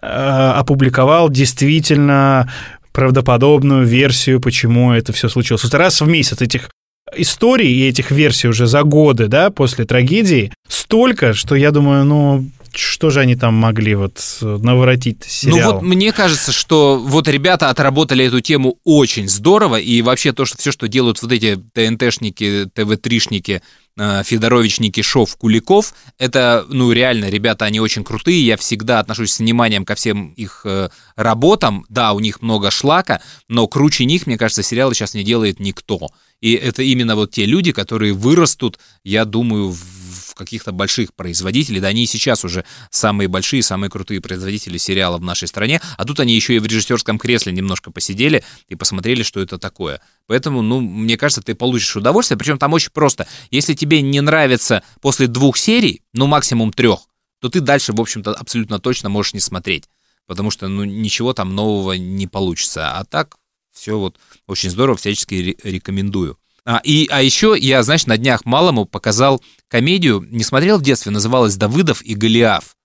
э, опубликовал действительно правдоподобную версию, почему это все случилось. Вот раз в месяц этих историй и этих версий уже за годы, да, после трагедии, столько, что я думаю, ну, что же они там могли вот наворотить сериал? Ну вот мне кажется, что вот ребята отработали эту тему очень здорово, и вообще то, что все, что делают вот эти ТНТшники, ТВ-тришники, э, Федоровичники, Шов, Куликов, это, ну, реально, ребята, они очень крутые, я всегда отношусь с вниманием ко всем их э, работам, да, у них много шлака, но круче них, мне кажется, сериалы сейчас не делает никто. И это именно вот те люди, которые вырастут, я думаю, в каких-то больших производителей, да, они и сейчас уже самые большие, самые крутые производители сериалов в нашей стране, а тут они еще и в режиссерском кресле немножко посидели и посмотрели, что это такое. Поэтому, ну, мне кажется, ты получишь удовольствие, причем там очень просто. Если тебе не нравится после двух серий, ну, максимум трех, то ты дальше, в общем-то, абсолютно точно можешь не смотреть, потому что, ну, ничего там нового не получится. А так, все вот очень здорово, всячески рекомендую. А, и, а еще я, знаешь, на днях малому показал комедию, не смотрел в детстве, называлась «Давыдов и Голиаф».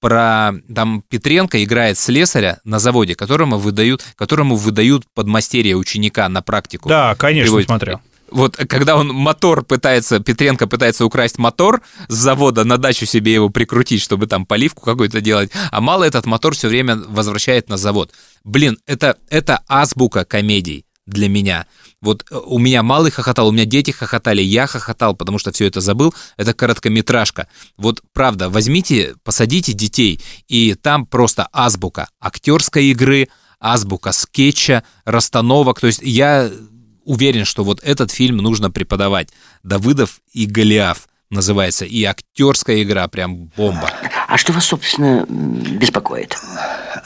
Про, там, Петренко играет слесаря на заводе, которому выдают, которому выдают подмастерье ученика на практику. Да, конечно, Приводит. смотрел. Вот когда он мотор пытается, Петренко пытается украсть мотор с завода, на дачу себе его прикрутить, чтобы там поливку какую-то делать, а мало этот мотор все время возвращает на завод. Блин, это, это азбука комедий для меня. Вот э, у меня малый хохотал, у меня дети хохотали, я хохотал, потому что все это забыл. Это короткометражка. Вот правда, возьмите, посадите детей, и там просто азбука актерской игры, азбука скетча, расстановок. То есть я уверен, что вот этот фильм нужно преподавать. Давыдов и Голиаф называется. И актерская игра прям бомба. А что вас, собственно, беспокоит?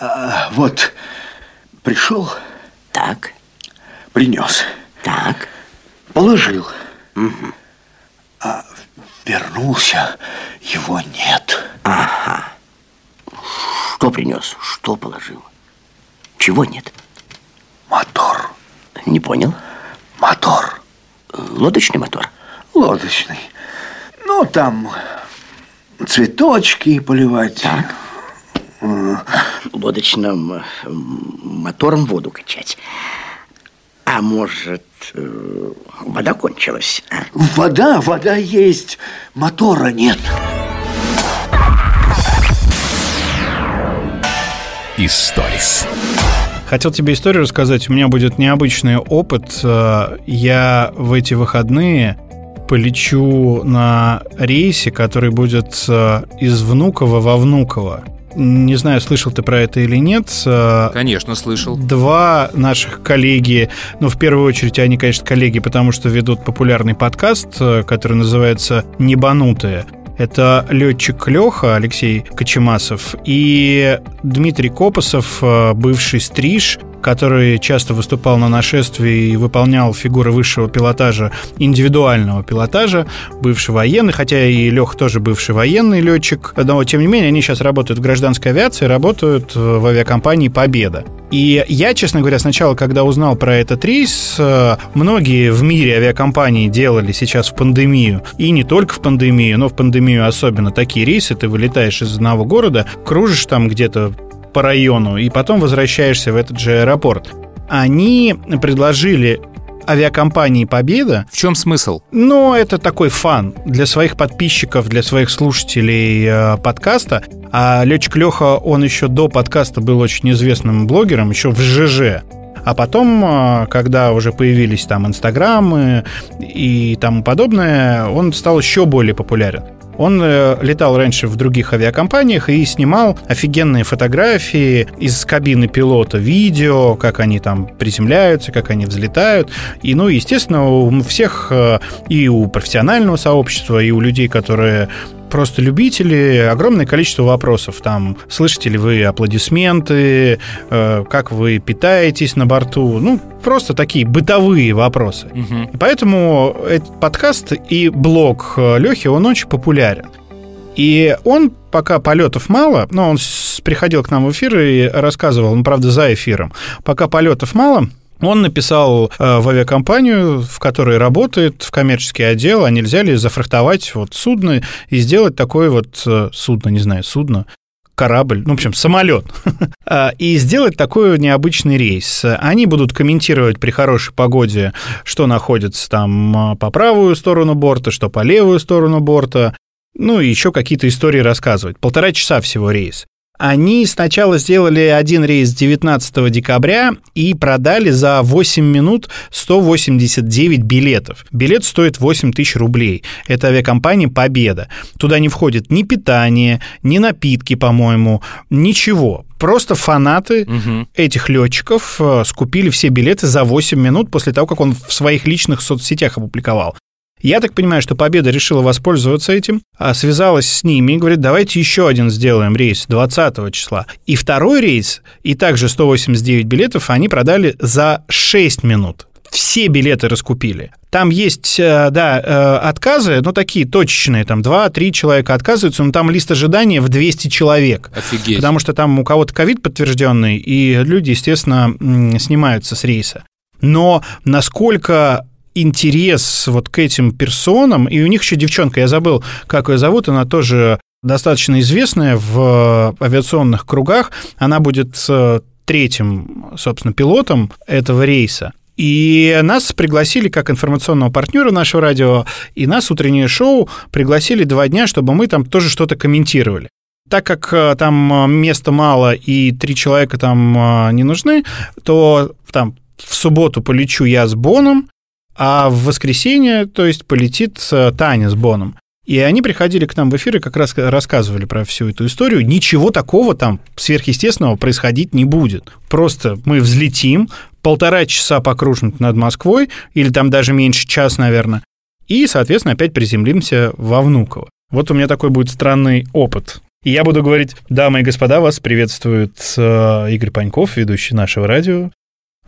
А, вот, пришел. Так. Принес. Так. Положил. Угу. А вернулся, его нет. Ага. Что принес? Что положил? Чего нет? Мотор. Не понял. Мотор. Лодочный мотор? Лодочный. Ну, там цветочки поливать. Так. Лодочным э, мотором воду качать. А может, э, вода кончилась? А? Вода, вода есть, мотора нет. Историс. Хотел тебе историю рассказать. У меня будет необычный опыт. Э, я в эти выходные полечу на рейсе, который будет э, из Внуково во Внуково. Не знаю, слышал ты про это или нет. Э, конечно, слышал. Два наших коллеги, ну, в первую очередь, они, конечно, коллеги, потому что ведут популярный подкаст, который называется «Небанутые». Это летчик Леха Алексей Кочемасов и Дмитрий Копосов, э, бывший стриж, который часто выступал на нашествии и выполнял фигуры высшего пилотажа, индивидуального пилотажа, бывший военный, хотя и Лех тоже бывший военный летчик, но тем не менее они сейчас работают в гражданской авиации, работают в авиакомпании «Победа». И я, честно говоря, сначала, когда узнал про этот рейс, э, многие в мире авиакомпании делали сейчас в пандемию, и не только в пандемию, но в пандемию особенно такие рейсы, ты вылетаешь из одного города, кружишь там где-то по району и потом возвращаешься в этот же аэропорт. Они предложили авиакомпании «Победа». В чем смысл? Ну, это такой фан для своих подписчиков, для своих слушателей э, подкаста. А летчик Леха, он еще до подкаста был очень известным блогером, еще в ЖЖ. А потом, э, когда уже появились там инстаграмы и тому подобное, он стал еще более популярен. Он э, летал раньше в других авиакомпаниях и снимал офигенные фотографии из кабины пилота, видео, как они там приземляются, как они взлетают. И, ну, естественно, у всех э, и у профессионального сообщества, и у людей, которые просто любители, огромное количество вопросов. Там, слышите ли вы аплодисменты, э, как вы питаетесь на борту, ну, просто такие бытовые вопросы. И поэтому этот подкаст и блог э, Лехи, он очень популярен. И он, пока полетов мало, но он приходил к нам в эфир и рассказывал, ну, правда, за эфиром, пока полетов мало, он написал э, в авиакомпанию, в которой работает, в коммерческий отдел, а нельзя ли зафрахтовать вот судно и сделать такое вот э, судно, не знаю, судно, корабль, ну, в общем, самолет, <laughs> А, и сделать такой необычный рейс. Они будут комментировать при хорошей погоде, что находится там а, по правую сторону борта, что по левую сторону борта, ну и еще какие-то истории рассказывать. Полтора часа всего рейс. Они сначала сделали один рейс 19 декабря и продали за 8 минут 189 билетов. Билет стоит 8 тысяч рублей. Это авиакомпания «Победа». Туда не входит ни питание, ни напитки, по-моему, ничего. Просто фанаты Мгм. этих летчиков э, скупили все билеты за 8 минут после того, как он в своих личных соцсетях опубликовал. Я так понимаю, что Победа решила воспользоваться этим, а связалась с ними и говорит, давайте еще один сделаем рейс 20 числа. И второй рейс, и также 189 билетов они продали за 6 минут. Все билеты раскупили. Там есть, э, да, э, отказы, но такие точечные, там 2-3 человека отказываются, но там лист ожидания в 200 человек. Офигеть. Потому что там у кого-то ковид подтвержденный, и люди, естественно, снимаются с рейса. Но насколько интерес вот к этим персонам, и у них еще девчонка, я забыл, как ее зовут, она тоже достаточно известная в авиационных кругах, она будет э, третьим, собственно, пилотом этого рейса. И нас пригласили как информационного партнера нашего радио, и нас утреннее шоу пригласили два дня, чтобы мы там тоже что-то комментировали. Так как э, там э, места мало и три человека там э, не нужны, то там в субботу полечу я с Боном, а в воскресенье, то есть, полетит э, Таня с Боном. И они приходили к нам в эфир и как раз рассказывали про всю эту историю. Ничего такого там сверхъестественного происходить не будет. Просто мы взлетим, полтора часа покружим над Москвой, или там даже меньше час, наверное, и, соответственно, опять приземлимся во Внуково. Вот у меня такой будет странный опыт. И я буду говорить, дамы и господа, вас приветствует э, Игорь Паньков, ведущий нашего радио.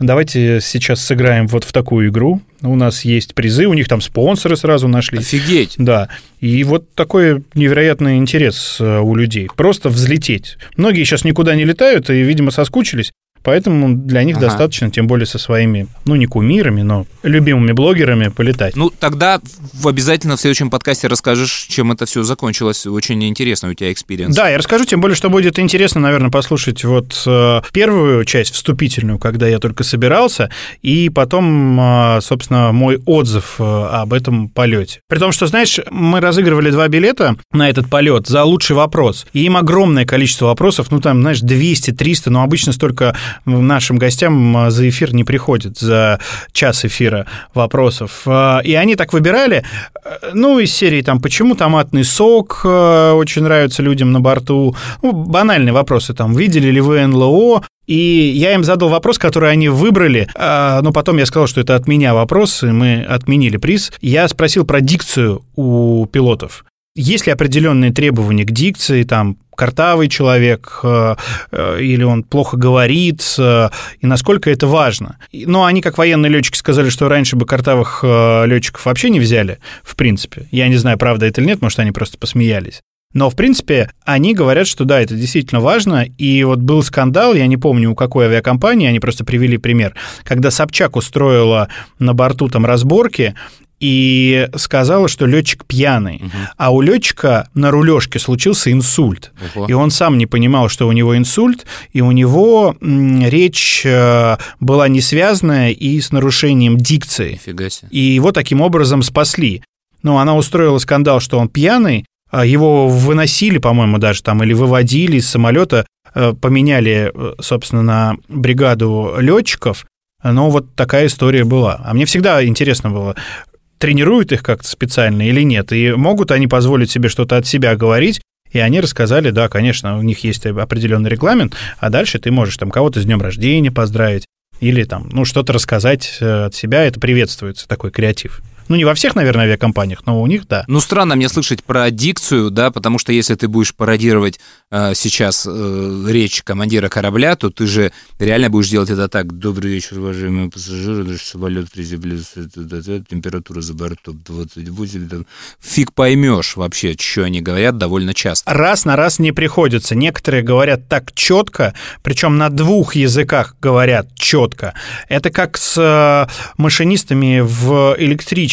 Давайте сейчас сыграем вот в такую игру. У нас есть призы, у них там спонсоры сразу нашлись. Офигеть. Да. И вот такой невероятный интерес э, у людей. Просто взлететь. Многие сейчас никуда не летают и, видимо, соскучились. Поэтому для них Ага. достаточно, тем более со своими, ну, не кумирами, но любимыми блогерами полетать. Ну, тогда в обязательно в следующем подкасте расскажешь, чем это все закончилось. Очень интересно у тебя experience. Да, я расскажу, тем более, что будет интересно, наверное, послушать вот э, первую часть, вступительную, когда я только собирался, и потом, э, собственно, мой отзыв э, об этом полете. При том, что, знаешь, мы разыгрывали два билета на этот полет за лучший вопрос, и им огромное количество вопросов, ну, там, знаешь, 200-300, но обычно столько нашим гостям за эфир не приходит, за час эфира вопросов. Э, И они так выбирали, э, ну, из серии там, почему томатный сок э, очень нравится людям на борту, ну, банальные вопросы там, видели ли вы НЛО, и я им задал вопрос, который они выбрали, а, но потом я сказал, что это от меня вопрос, и мы отменили приз. Я спросил про дикцию у пилотов. Есть ли определенные требования к дикции, там, картавый человек, э, э, или он плохо говорит, э, и насколько это важно. Но они, как военные летчики, сказали, что раньше бы картавых летчиков вообще не взяли, в принципе. Я не знаю, правда это или нет, может, они просто посмеялись. Но, в принципе, они говорят, что да, это действительно важно. И вот был скандал, я не помню, у какой авиакомпании, они просто привели пример, когда Собчак устроила на борту там разборки, и сказала, что летчик пьяный. А у летчика на рулежке случился инсульт. Ого. И он сам не понимал, что у него инсульт, и у него речь э, была не связанная и с нарушением дикции. Нифига себе. И его таким образом спасли. Ну, она устроила скандал, что он пьяный, а его выносили, по-моему, даже там, или выводили из самолета, э, поменяли, э, собственно, на бригаду летчиков. Но вот такая история была. А мне всегда интересно было, тренируют их как-то специально или нет, и могут они позволить себе что-то от себя говорить, и они рассказали, да, конечно, у них есть определенный регламент, а дальше ты можешь там кого-то с днем рождения поздравить или там, ну, что-то рассказать э, от себя, это приветствуется, такой креатив. Ну, не во всех, наверное, авиакомпаниях, но у них, да. Ну, странно мне слышать про дикцию, да, потому что если ты будешь пародировать э, сейчас э, речь командира корабля, то ты же реально будешь делать это так. Добрый вечер, уважаемые пассажиры, наш самолет приземлился, температура за бортом 28. там. Фиг поймешь вообще, что они говорят довольно часто. Раз на раз не приходится. Некоторые говорят так четко, причем на двух языках говорят четко. Это как с э, машинистами в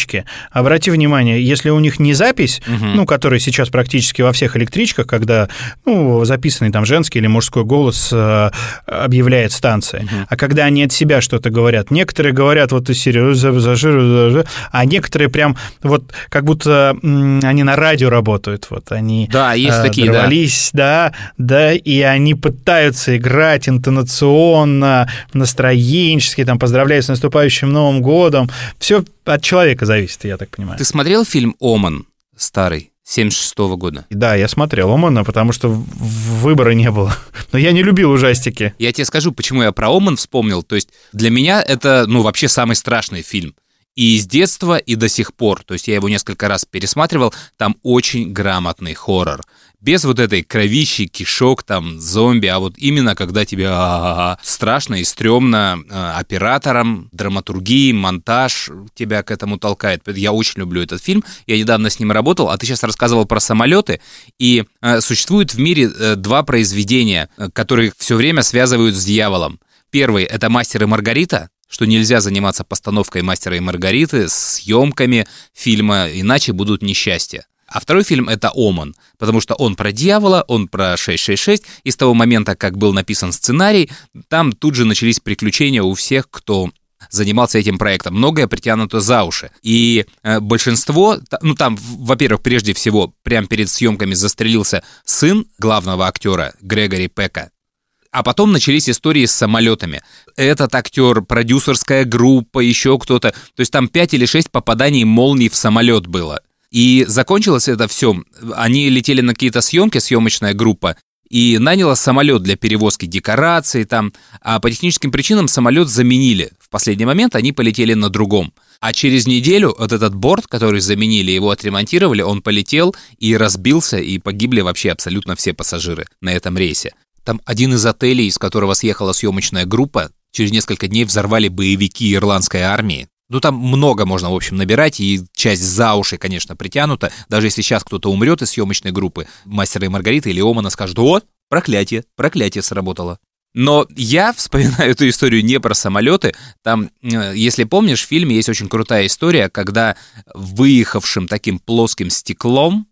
электричке. Обрати внимание, если у них не запись, ну, которая сейчас практически во всех электричках, когда ну, записанный там женский или мужской голос э, объявляет станция, а когда они от себя что-то говорят, некоторые говорят вот из серии «За- зажир, зажир», а некоторые прям вот как будто они на радио работают, вот они Да, есть э, такие, да. дорвались, да, да, и они пытаются играть интонационно, настроенчески, там, поздравляют с наступающим Новым годом. Все от человека зависит, я так понимаю. Ты смотрел фильм «Оман» старый, 76 года? Да, я смотрел Омана, потому что выбора не было. <laughs> Но я не любил ужастики. Я тебе скажу, почему я про Оман вспомнил. То есть для меня это, ну, вообще самый страшный фильм. И с детства, и до сих пор. То есть я его несколько раз пересматривал. Там очень грамотный хоррор. Без вот этой кровищи, кишок, там, зомби, а вот именно когда тебе а-а-а, страшно и стрёмно э, оператором, драматургией, монтаж тебя к этому толкает. Я очень люблю этот фильм. Я недавно с ним работал, а ты сейчас рассказывал про самолеты. И э, существует в мире э, два произведения, э, которые все время связывают с дьяволом. Первый — это «Мастер и Маргарита», что нельзя заниматься постановкой «Мастера и Маргариты», съемками фильма, иначе будут несчастья. А второй фильм — это «Оман», потому что он про дьявола, он про 666, и с того момента, как был написан сценарий, там тут же начались приключения у всех, кто занимался этим проектом. Многое притянуто за уши. И э, большинство, ну там, во-первых, прежде всего, прямо перед съемками застрелился сын главного актера Грегори Пека, а потом начались истории с самолетами. Этот актер, продюсерская группа, еще кто-то. То есть там 5 или 6 попаданий молний в самолет было. И закончилось это все. Они летели на какие-то съемки, съемочная группа, и наняла самолет для перевозки декораций там. А по техническим причинам самолет заменили. В последний момент они полетели на другом. А через неделю вот этот борт, который заменили, его отремонтировали, он полетел и разбился, и погибли вообще абсолютно все пассажиры на этом рейсе. Там один из отелей, из которого съехала съемочная группа, через несколько дней взорвали боевики ирландской армии. Ну, там много можно, в общем, набирать, и часть за уши, конечно, притянута. Даже если сейчас кто-то умрет из съемочной группы, Мастера и Маргарита или Омана скажут, вот, проклятие, проклятие сработало. Но я вспоминаю эту историю не про самолеты. Там, э, если помнишь, в фильме есть очень крутая история, когда выехавшим таким плоским стеклом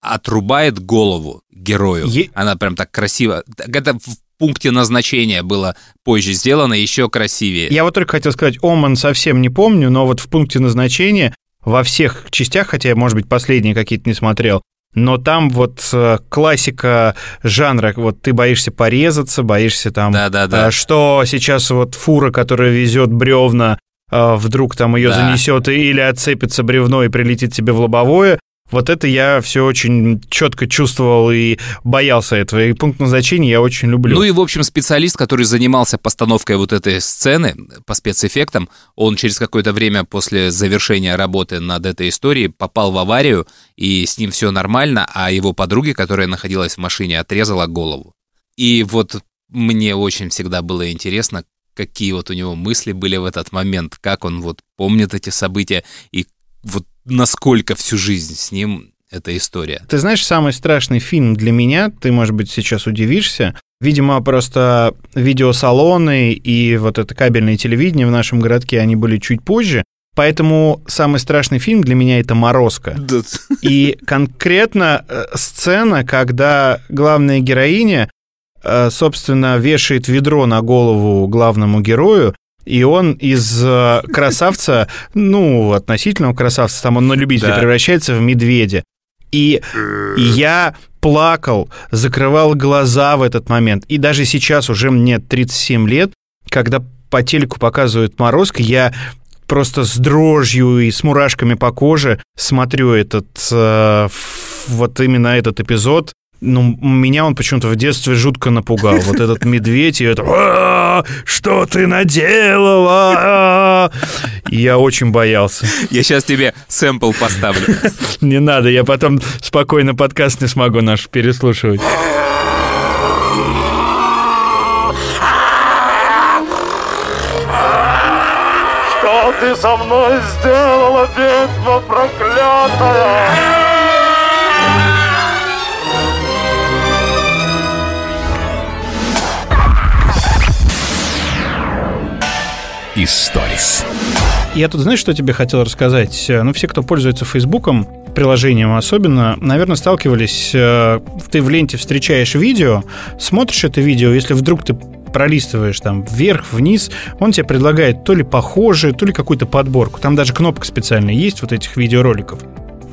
отрубает голову герою. Е- Она прям так красиво. Это в пункте назначения было позже сделано еще красивее. Я вот только хотел сказать, Оман совсем не помню, но вот в пункте назначения во всех частях, хотя я, может быть, последние какие-то не смотрел, но там вот э, классика жанра, вот ты боишься порезаться, боишься там, Да-да-да. э, что сейчас вот фура, которая везет бревна, э, вдруг там ее Да. занесет или отцепится бревно и прилетит тебе в лобовое. Вот это я все очень четко чувствовал и боялся этого. И пункт назначения я очень люблю. Ну и, в общем, специалист, который занимался постановкой вот этой сцены по спецэффектам, он через какое-то время после завершения работы над этой историей попал в аварию, и с ним все нормально, а его подруге, которая находилась в машине, отрезала голову. И вот мне очень всегда было интересно, какие вот у него мысли были в этот момент, как он вот помнит эти события, и вот насколько всю жизнь с ним эта история. Ты знаешь, самый страшный фильм для меня, ты, может быть, сейчас удивишься, видимо, просто видеосалоны и вот это кабельное телевидение в нашем городке, они были чуть позже, Поэтому самый страшный фильм для меня это «Морозко». И конкретно э, сцена, когда главная героиня, э, собственно, вешает ведро на голову главному герою, и он из э, красавца, ну, относительного красавца, там он на любителя Да. превращается в медведя. И я плакал, закрывал глаза в этот момент. И даже сейчас уже мне 37 лет, когда по телеку показывают Морозко, я просто с дрожью и с мурашками по коже смотрю этот, э, вот именно этот эпизод. Ну, меня он почему-то в детстве жутко напугал. Вот этот медведь, и это «А, «Что ты наделала?» А». И Я очень боялся. Я сейчас тебе сэмпл поставлю. Не надо, я потом спокойно подкаст не смогу наш переслушивать. Что ты со мной сделала, ведьма проклятая? Историс. Я тут, знаешь, что тебе хотел рассказать? Э, Ну, все, кто пользуется Фейсбуком, приложением особенно, наверное, сталкивались, э, ты в ленте встречаешь видео, смотришь это видео, если вдруг ты пролистываешь там вверх, вниз, он тебе предлагает то ли похожие, то ли какую-то подборку. Там даже кнопка специальная есть вот этих видеороликов.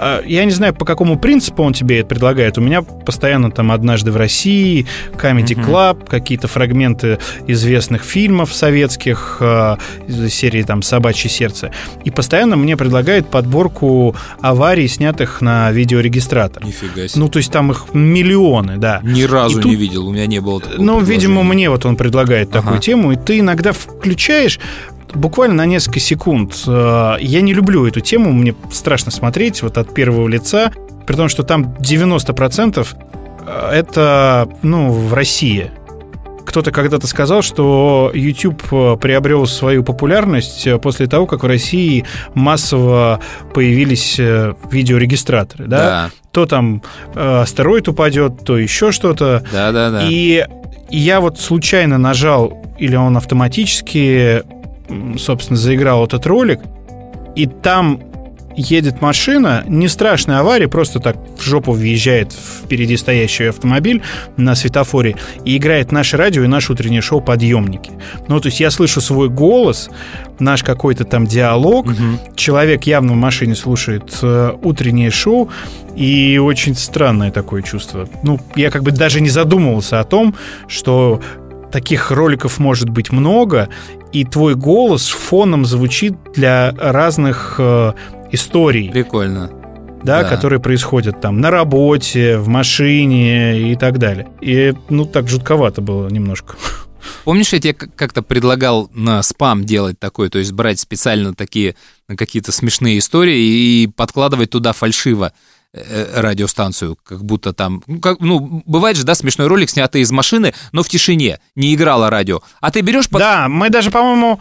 А, Я не знаю, по какому принципу он тебе это предлагает. У меня постоянно там «Однажды в России», «Comedy Club», какие-то фрагменты известных фильмов советских э, из серии там «Собачье сердце». И постоянно мне предлагает подборку аварий, снятых на видеорегистратор. Нифига себе. Ну, то есть там их миллионы, да. Ни разу И тут- не видел, у меня не было такого Ну, видимо, мне вот он предлагает такую Ага. тему, и ты иногда включаешь буквально на несколько секунд. Э, Я не люблю эту тему, мне страшно смотреть вот от первого лица, при том, что там 90% это, ну, в России. Кто-то когда-то сказал, что YouTube э, приобрел свою популярность э, после того, как в России массово появились э, видеорегистраторы, да? Да, То там э, астероид упадет, то еще что-то. да, да, да. И я вот случайно нажал, или он автоматически, собственно, заиграл этот ролик, и там едет машина, не страшная авария, просто так в жопу въезжает впереди стоящий автомобиль на светофоре и играет наше радио и наше утреннее шоу «Подъемники». Ну, то есть я слышу свой голос, наш какой-то там диалог, человек явно в машине слушает э, утреннее шоу, и очень странное такое чувство. Ну, я как бы даже не задумывался о том, что таких роликов может быть много, и твой голос фоном звучит для разных э, историй, Прикольно. да, да. которые происходят там на работе, в машине и так далее. И, ну, так жутковато было немножко. Помнишь, я тебе как-то предлагал на спам делать такой, то есть брать специально такие какие-то смешные истории и подкладывать туда фальшиво радиостанцию, как будто там, ну, как, ну, бывает же, да, смешной ролик, снятый из машины, но в тишине, не играло радио. А ты берешь под... Да, мы даже, по-моему,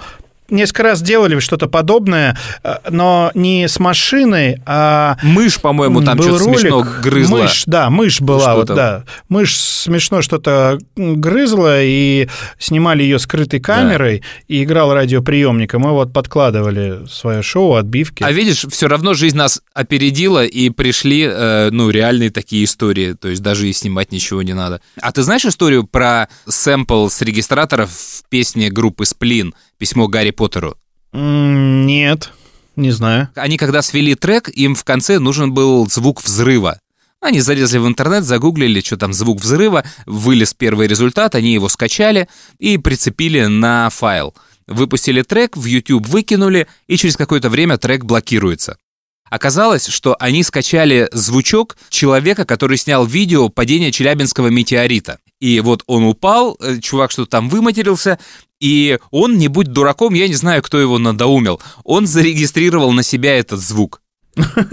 несколько раз делали что-то подобное, э, но не с машиной, а Мышь, по-моему, там что-то ролик, смешно грызла. Мышь, да, мышь была, вот, да. Мышь смешно что-то грызла, и снимали ее скрытой камерой, и играл радиоприемник, и мы вот подкладывали свое шоу, отбивки. А видишь, все равно жизнь нас опередила, и пришли, э, ну, реальные такие истории, то есть даже и снимать ничего не надо. А ты знаешь историю про сэмпл с регистраторов в песне группы «Сплин» «Письмо Гарри Поттеру»? Нет, не знаю. Они когда свели трек, им в конце нужен был звук взрыва. Они залезли в интернет, загуглили, что там звук взрыва, вылез первый результат, они его скачали и прицепили на файл. Выпустили трек, в YouTube выкинули, и через какое-то время трек блокируется. Оказалось, что они скачали звучок человека, который снял видео падения Челябинского метеорита. И вот он упал, э, чувак что-то там выматерился, и он, не будь дураком, я не знаю, кто его надоумил, он зарегистрировал на себя этот звук.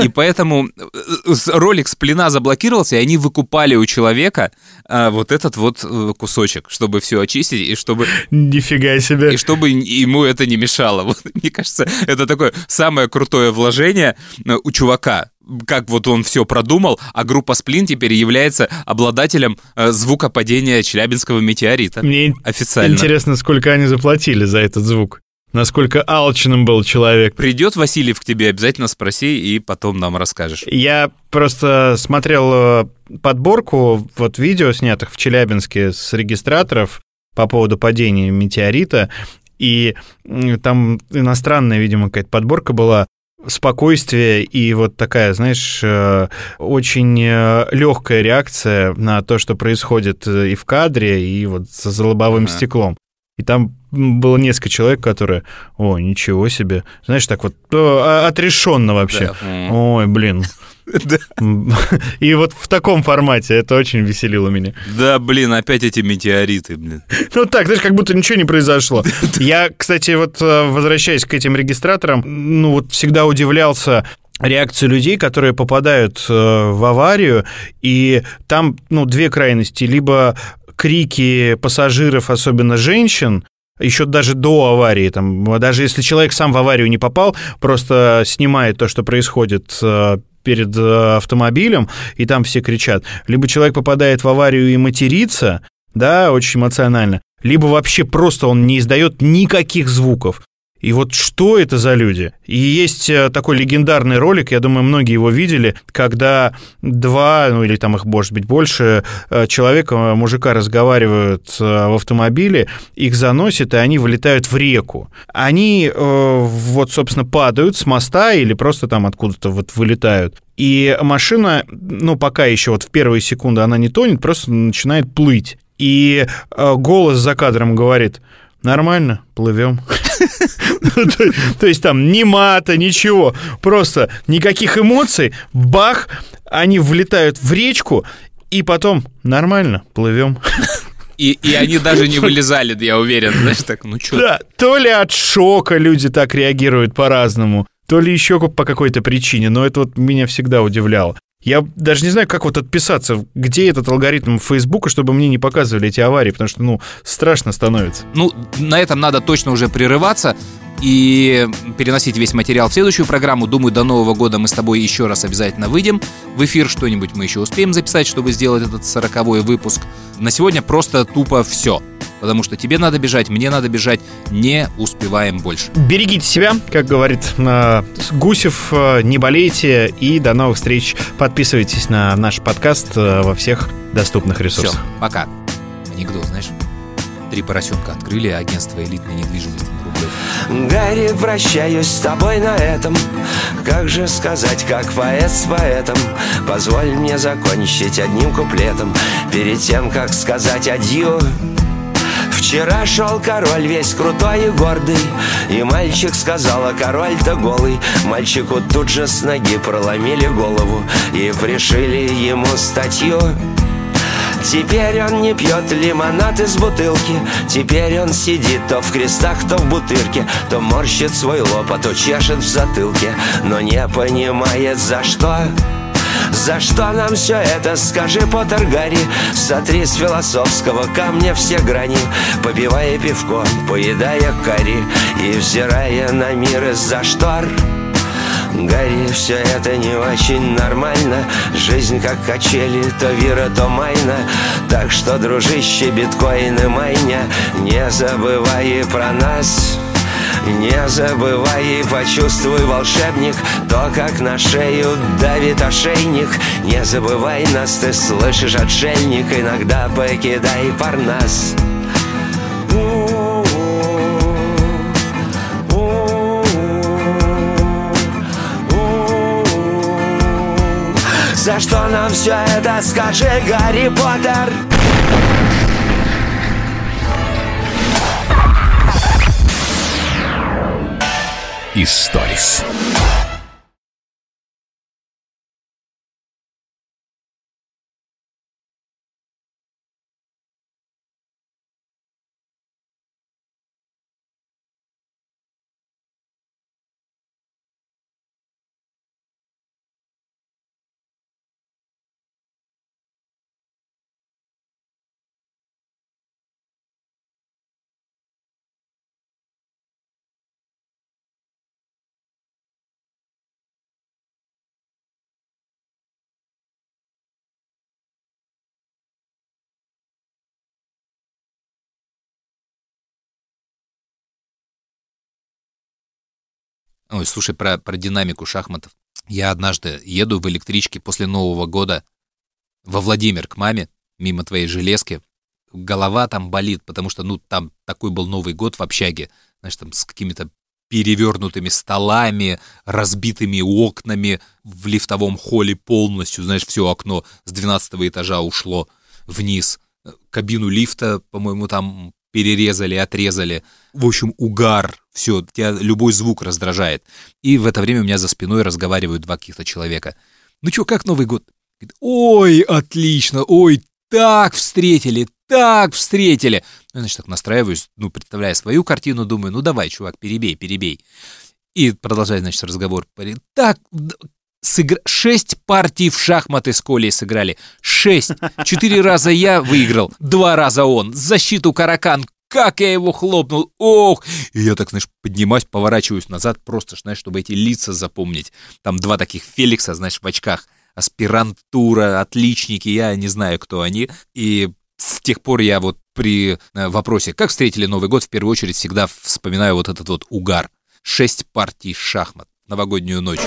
И поэтому э, ролик с плена заблокировался, и они выкупали у человека а, вот этот вот э, кусочек, чтобы все очистить, и чтобы, Нифига себе. и чтобы ему это не мешало. <laughs> Вот, мне кажется, это такое самое крутое вложение у чувака. Как вот он все продумал, а группа Сплин теперь является обладателем звука падения Челябинского метеорита. Мне Официально. интересно, сколько они заплатили за этот звук. Насколько алчным был человек. Придет Васильев к тебе, обязательно спроси, и потом нам расскажешь. Я просто смотрел э, подборку вот видео, снятых в Челябинске с регистраторов по поводу падения метеорита, и там иностранная, видимо, какая-то подборка была спокойствие и вот такая, знаешь, э, очень легкая реакция на то, что происходит э, и в кадре, и вот за лобовым Ага. стеклом. И там было несколько человек, которые, о, ничего себе, знаешь, так вот отрешенно вообще. Да. Ой, блин. <laughs> <laughs> И вот в таком формате это очень веселило меня. Да, блин, опять эти метеориты, блин. <laughs> Ну так, знаешь, как будто ничего не произошло. Я, кстати, вот э, возвращаясь к этим регистраторам, ну вот всегда удивлялся реакции людей, которые попадают э, в аварию, и там, ну, две крайности. Либо крики пассажиров, особенно женщин, еще даже до аварии, там, даже если человек сам в аварию не попал, просто снимает то, что происходит э, перед э, автомобилем, и там все кричат. Либо человек попадает в аварию и матерится, да, очень эмоционально, либо вообще просто он не издает никаких звуков. И вот что это за люди? И есть э, такой легендарный ролик, я думаю, многие его видели, когда два, ну или там их может быть больше, э, человека, э, мужика разговаривают в автомобиле, их заносит, и они вылетают в реку. Они вот, собственно, падают с моста или просто там откуда-то вот вылетают. И машина, ну, пока еще вот в первые секунды она не тонет, просто начинает плыть. И голос за кадром говорит, нормально, плывем. <laughs> Ну, то, то есть там ни мата, ничего, просто никаких эмоций, бах, они влетают в речку, и потом нормально, плывем. И, и они даже не вылезали, я уверен, знаешь, так, ну что? Да, то ли от шока люди так реагируют по-разному, то ли еще по какой-то причине, но это вот меня всегда удивляло. Я даже не знаю, как вот отписаться, где этот алгоритм Фейсбука, чтобы мне не показывали эти аварии, потому что, ну, страшно становится. Ну, на этом надо точно уже прерываться и переносить весь материал в следующую программу. Думаю, до Нового года мы с тобой еще раз обязательно выйдем в эфир. Что-нибудь мы еще успеем записать, чтобы сделать этот сороковой выпуск. На сегодня просто тупо все. Потому что тебе надо бежать, мне надо бежать, не успеваем больше. Берегите себя, как говорит э, Гусев, э, не болейте и до новых встреч. Подписывайтесь на наш подкаст э, во всех доступных Все, ресурсах. пока. Анекдот, знаешь? Три поросенка открыли агентство элитной недвижимости на Рублевке. Гарри, прощаюсь с тобой на этом Как же сказать, как поэт с поэтом Позволь мне закончить одним куплетом Перед тем, как сказать адью Вчера шел король весь крутой и гордый И мальчик сказал, а король-то голый Мальчику тут же с ноги проломили голову И пришили ему статью. Теперь он не пьет лимонад из бутылки Теперь он сидит то в крестах, то в бутырке То морщит свой лоб, а то чешет в затылке Но не понимает за что за что нам все это, скажи, Поттер Гарри? Сотри с философского камня все грани Попивая пивко, поедая карри И взирая на мир из-за штор. Гарри, все это не очень нормально. Жизнь как качели, то вира, то майна. Так что, дружище, биткоин и майня Не забывай про нас не забывай и почувствуй, волшебник То, как на шею давит ошейник Не забывай нас, ты слышишь, отшельник Иногда покидай парнас За что нам все это, скажи, Гарри Поттер? Историс. Ой, слушай, про, про динамику шахматов. Я однажды еду в электричке после Нового года во Владимир к маме, мимо твоей железки. Голова там болит, потому что, ну, там такой был Новый год в общаге, знаешь, там с какими-то перевернутыми столами, разбитыми окнами, в лифтовом холле полностью, знаешь, все окно с 12 этажа ушло вниз. Кабину лифта, по-моему, там перерезали, отрезали. В общем, угар, все, тебя любой звук раздражает. И в это время у меня за спиной разговаривают два каких-то человека. Ну что, как Новый год? Ой, отлично, ой, так встретили, так встретили. Ну, значит, так настраиваюсь, ну, представляя свою картину, думаю, ну, давай, чувак, перебей, перебей. И продолжает, значит, разговор. Так, сыгр... шесть партий в шахматы с Колей сыграли. Шесть. Четыре раза я выиграл, два раза он. Защиту Каракан, как я его хлопнул, ох! И я так, знаешь, поднимаюсь, поворачиваюсь назад, просто, знаешь, чтобы эти лица запомнить. Там два таких Феликса, знаешь, в очках. Аспирантура, отличники, я не знаю, кто они. И с тех пор я вот при э, вопросе, как встретили Новый год, в первую очередь всегда вспоминаю вот этот вот угар. Шесть партий шахмат, новогоднюю ночь.